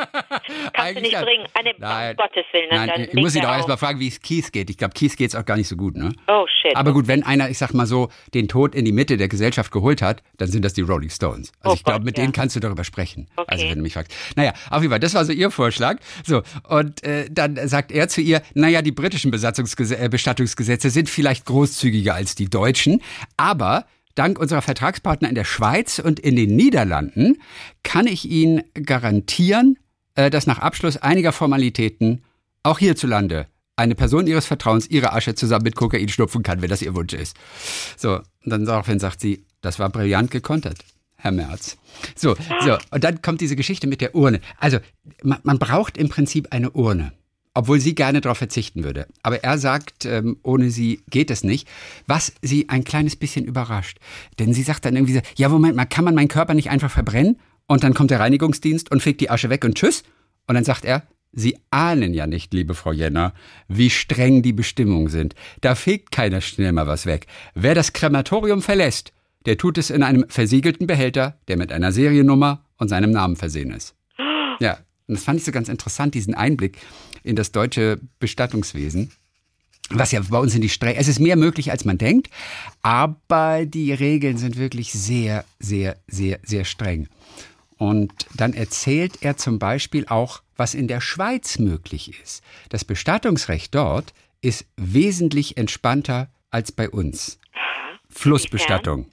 Speaker 3: Kannst du
Speaker 2: Eigentlich
Speaker 3: nicht
Speaker 2: ja.
Speaker 3: bringen. Eine,
Speaker 2: Nein.
Speaker 3: um Gottes Willen.
Speaker 2: Nein,
Speaker 3: dann
Speaker 2: ich muss Sie
Speaker 3: er
Speaker 2: doch erstmal fragen, wie es Kies geht. Ich glaube, Kies geht es auch gar nicht so gut, ne?
Speaker 3: Oh, shit.
Speaker 2: Aber gut, wenn einer, ich sag mal so, den Tod in die Mitte der Gesellschaft geholt hat, dann sind das die Rolling Stones. Also
Speaker 3: Oh
Speaker 2: ich glaube, mit
Speaker 3: ja.
Speaker 2: denen kannst du darüber sprechen.
Speaker 3: Okay.
Speaker 2: Also wenn du mich fragst. Naja, auf jeden Fall, das war so ihr Vorschlag. So, und äh, dann sagt er zu ihr, naja, die britischen Besatzungsgese äh, Bestattungsgesetze sind vielleicht großzügiger als die deutschen, aber dank unserer Vertragspartner in der Schweiz und in den Niederlanden kann ich Ihnen garantieren, dass nach Abschluss einiger Formalitäten auch hierzulande eine Person ihres Vertrauens ihre Asche zusammen mit Kokain schnupfen kann, wenn das ihr Wunsch ist. So, und dann daraufhin sagt sie, das war brillant gekontert, Herr Merz. So, so, und dann kommt diese Geschichte mit der Urne. Also, man, man braucht im Prinzip eine Urne. Obwohl sie gerne darauf verzichten würde. Aber er sagt, ähm, ohne sie geht es nicht, was sie ein kleines bisschen überrascht. Denn sie sagt dann irgendwie so, ja, Moment mal, kann man meinen Körper nicht einfach verbrennen? Und dann kommt der Reinigungsdienst und fegt die Asche weg und tschüss. Und dann sagt er, Sie ahnen ja nicht, liebe Frau Jenner, wie streng die Bestimmungen sind. Da fegt keiner schnell mal was weg. Wer das Krematorium verlässt, der tut es in einem versiegelten Behälter, der mit einer Seriennummer und seinem Namen versehen ist. Ja, und das fand ich so ganz interessant, diesen Einblick in das deutsche Bestattungswesen. Was ja bei uns in die streng. Es ist mehr möglich, als man denkt, aber die Regeln sind wirklich sehr, sehr, sehr, sehr streng. Und dann erzählt er zum Beispiel auch, was in der Schweiz möglich ist. Das Bestattungsrecht dort ist wesentlich entspannter als bei uns. Flussbestattung,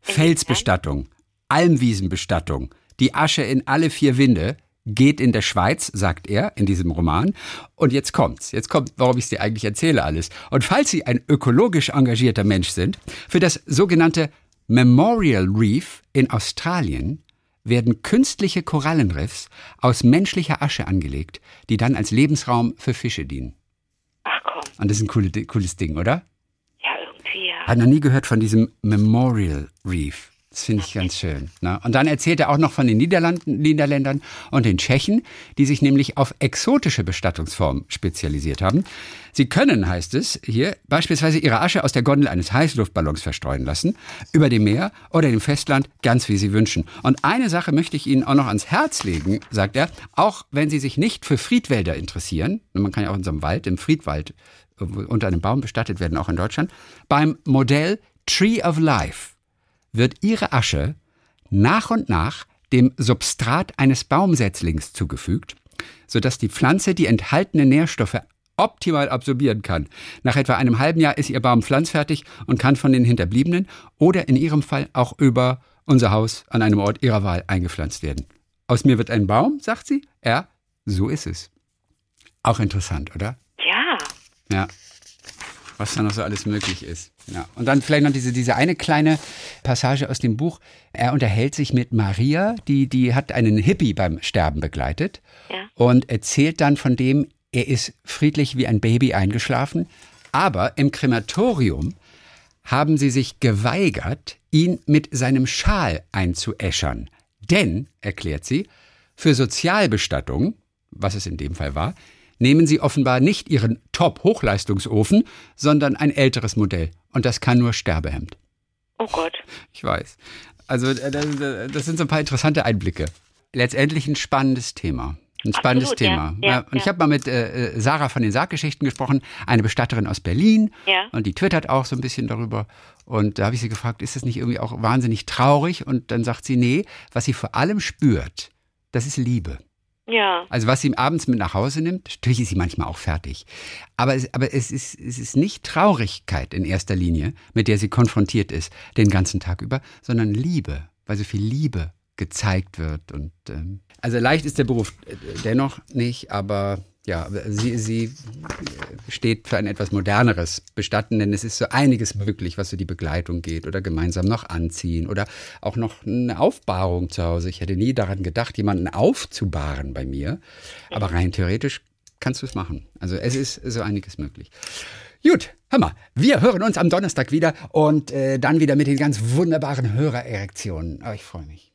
Speaker 2: Felsbestattung, Almwiesenbestattung, die Asche in alle vier Winde geht in der Schweiz, sagt er in diesem Roman. Und jetzt kommt's. Jetzt kommt, warum ich es dir eigentlich erzähle alles. Und falls Sie ein ökologisch engagierter Mensch sind, für das sogenannte Memorial Reef in Australien werden künstliche Korallenriffs aus menschlicher Asche angelegt, die dann als Lebensraum für Fische dienen.
Speaker 3: Ach komm,
Speaker 2: Und das ist ein coole, cooles Ding, oder?
Speaker 3: ja, irgendwie, ja.
Speaker 2: Hat noch nie gehört von diesem Memorial Reef. Das finde ich ganz schön. Ne? Und dann erzählt er auch noch von den Niederlanden, Niederländern und den Tschechen, die sich nämlich auf exotische Bestattungsformen spezialisiert haben. Sie können, heißt es hier, beispielsweise ihre Asche aus der Gondel eines Heißluftballons verstreuen lassen, über dem Meer oder dem Festland, ganz wie sie wünschen. Und eine Sache möchte ich Ihnen auch noch ans Herz legen, sagt er, auch wenn Sie sich nicht für Friedwälder interessieren, man kann ja auch in so einem Wald, im Friedwald, unter einem Baum bestattet werden, auch in Deutschland, beim Modell Tree of Life wird ihre Asche nach und nach dem Substrat eines Baumsetzlings zugefügt, sodass die Pflanze die enthaltenen Nährstoffe optimal absorbieren kann. Nach etwa einem halben Jahr ist ihr Baum pflanzfertig und kann von den Hinterbliebenen oder in ihrem Fall auch über unser Haus an einem Ort ihrer Wahl eingepflanzt werden. Aus mir wird ein Baum, sagt sie. Ja, so ist es. Auch interessant, oder?
Speaker 3: Ja.
Speaker 2: Ja. Was da noch so alles möglich ist. Ja. Und dann vielleicht noch diese, diese eine kleine Passage aus dem Buch. Er unterhält sich mit Maria, die, die hat einen Hippie beim Sterben begleitet
Speaker 3: Ja.
Speaker 2: und erzählt dann von dem, er ist friedlich wie ein Baby eingeschlafen, aber im Krematorium haben sie sich geweigert, ihn mit seinem Schal einzuäschern. Denn, erklärt sie, für Sozialbestattung, was es in dem Fall war, nehmen sie offenbar nicht ihren Top-Hochleistungsofen, sondern ein älteres Modell. Und das kann nur Sterbehemd.
Speaker 3: Oh Gott.
Speaker 2: Ich weiß. Also, äh, das, das sind so ein paar interessante Einblicke. Letztendlich ein spannendes Thema. Ein spannendes
Speaker 3: Absolut, ja.
Speaker 2: Thema.
Speaker 3: Ja,
Speaker 2: und ich
Speaker 3: ja.
Speaker 2: habe mal mit äh, äh, Sarah von den Sarggeschichten gesprochen, eine Bestatterin aus Berlin.
Speaker 3: Ja.
Speaker 2: Und die twittert auch so ein bisschen darüber. Und da habe ich sie gefragt, ist das nicht irgendwie auch wahnsinnig traurig? Und dann sagt sie, nee, was sie vor allem spürt, das ist Liebe.
Speaker 3: Ja.
Speaker 2: Also was sie abends mit nach Hause nimmt, natürlich ist sie manchmal auch fertig. Aber es, aber es, ist, es ist nicht Traurigkeit in erster Linie, mit der sie konfrontiert ist den ganzen Tag über, sondern Liebe, weil so viel Liebe gezeigt wird. Und ähm, also leicht ist der Beruf äh, dennoch nicht, aber ja, sie, sie steht für ein etwas moderneres Bestatten, denn es ist so einiges möglich, was so die Begleitung geht oder gemeinsam noch anziehen oder auch noch eine Aufbahrung zu Hause. Ich hätte nie daran gedacht, jemanden aufzubahren bei mir, aber rein theoretisch kannst du es machen. Also es ist so einiges möglich. Gut, hör mal, wir hören uns am Donnerstag wieder und äh, dann wieder mit den ganz wunderbaren Hörererektionen. Aber ich freue mich.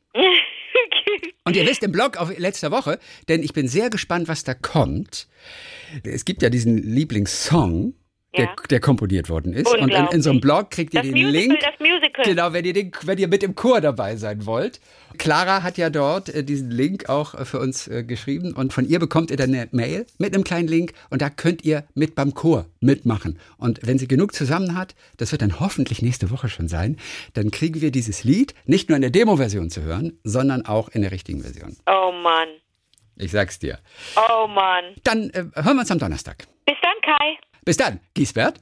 Speaker 2: Und ihr wisst im Blog auf letzter Woche, denn ich bin sehr gespannt, was da kommt. Es gibt ja diesen Lieblingssong, der,
Speaker 3: Ja.
Speaker 2: der komponiert worden ist. Und in, in
Speaker 3: Unglaublich.
Speaker 2: so einem Blog kriegt ihr
Speaker 3: Das
Speaker 2: den
Speaker 3: Musical,
Speaker 2: Link.
Speaker 3: das Musical.
Speaker 2: Genau, wenn ihr, den, wenn ihr mit im Chor dabei sein wollt. Clara hat ja dort äh, diesen Link auch äh, für uns äh, geschrieben und von ihr bekommt ihr dann eine Mail mit einem kleinen Link und da könnt ihr mit beim Chor mitmachen. Und wenn sie genug zusammen hat, das wird dann hoffentlich nächste Woche schon sein, dann kriegen wir dieses Lied nicht nur in der Demo-Version zu hören, sondern auch in der richtigen Version.
Speaker 3: Oh Mann.
Speaker 2: Ich sag's dir.
Speaker 3: Oh Mann.
Speaker 2: Dann äh, hören wir uns am Donnerstag.
Speaker 3: Bis dann, Kai.
Speaker 2: Bis dann, Giesbert.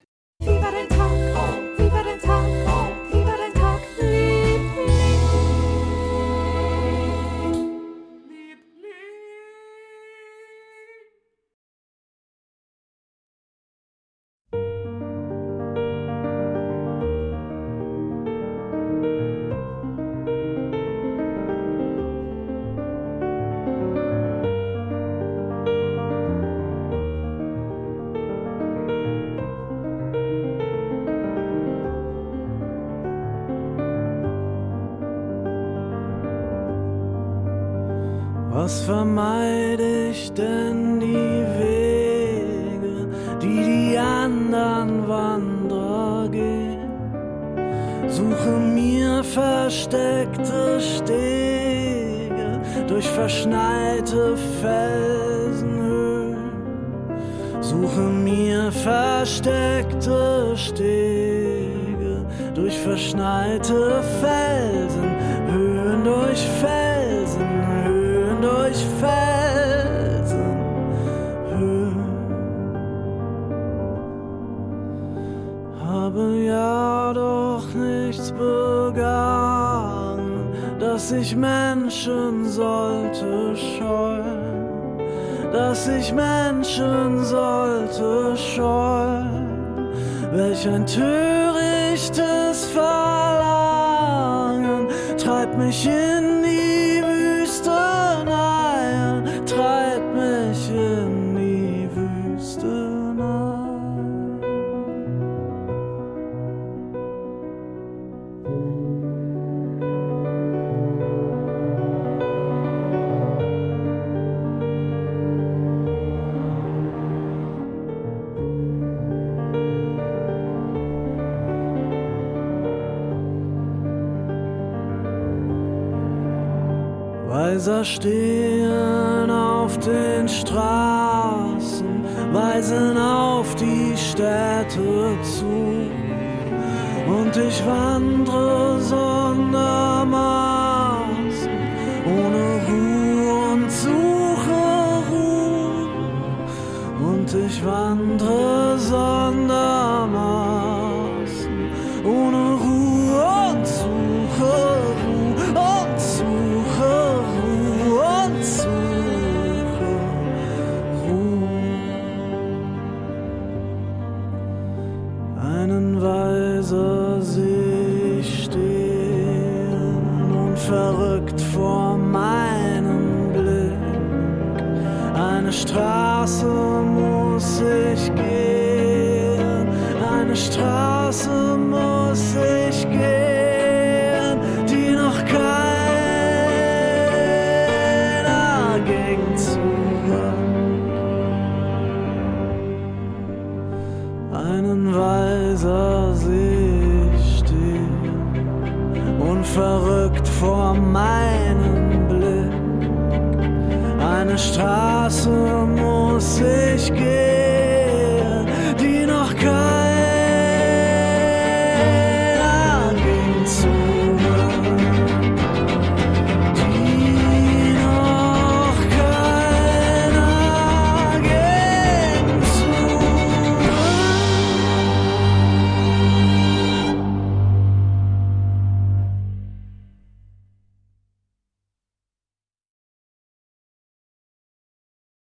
Speaker 6: Was vermeide ich denn die Wege, die die anderen Wanderer gehen? Suche mir versteckte Stege durch verschneite Felsenhöhen. Suche mir versteckte Stege durch verschneite Felsen, Höhen durch Felsen, Höhen durch Felsen, Höhen. Habe ja doch nichts begangen, dass ich Menschen sollte scheuen dass ich Menschen sollte scheuen. Welch ein törichtes Verlangen treibt mich in Stehen auf den Straßen, weisen auf die Städte zu. Und ich wandre sondermaßen, ohne Ruhe und suche Ruhe. Und ich wandre sondermaßen,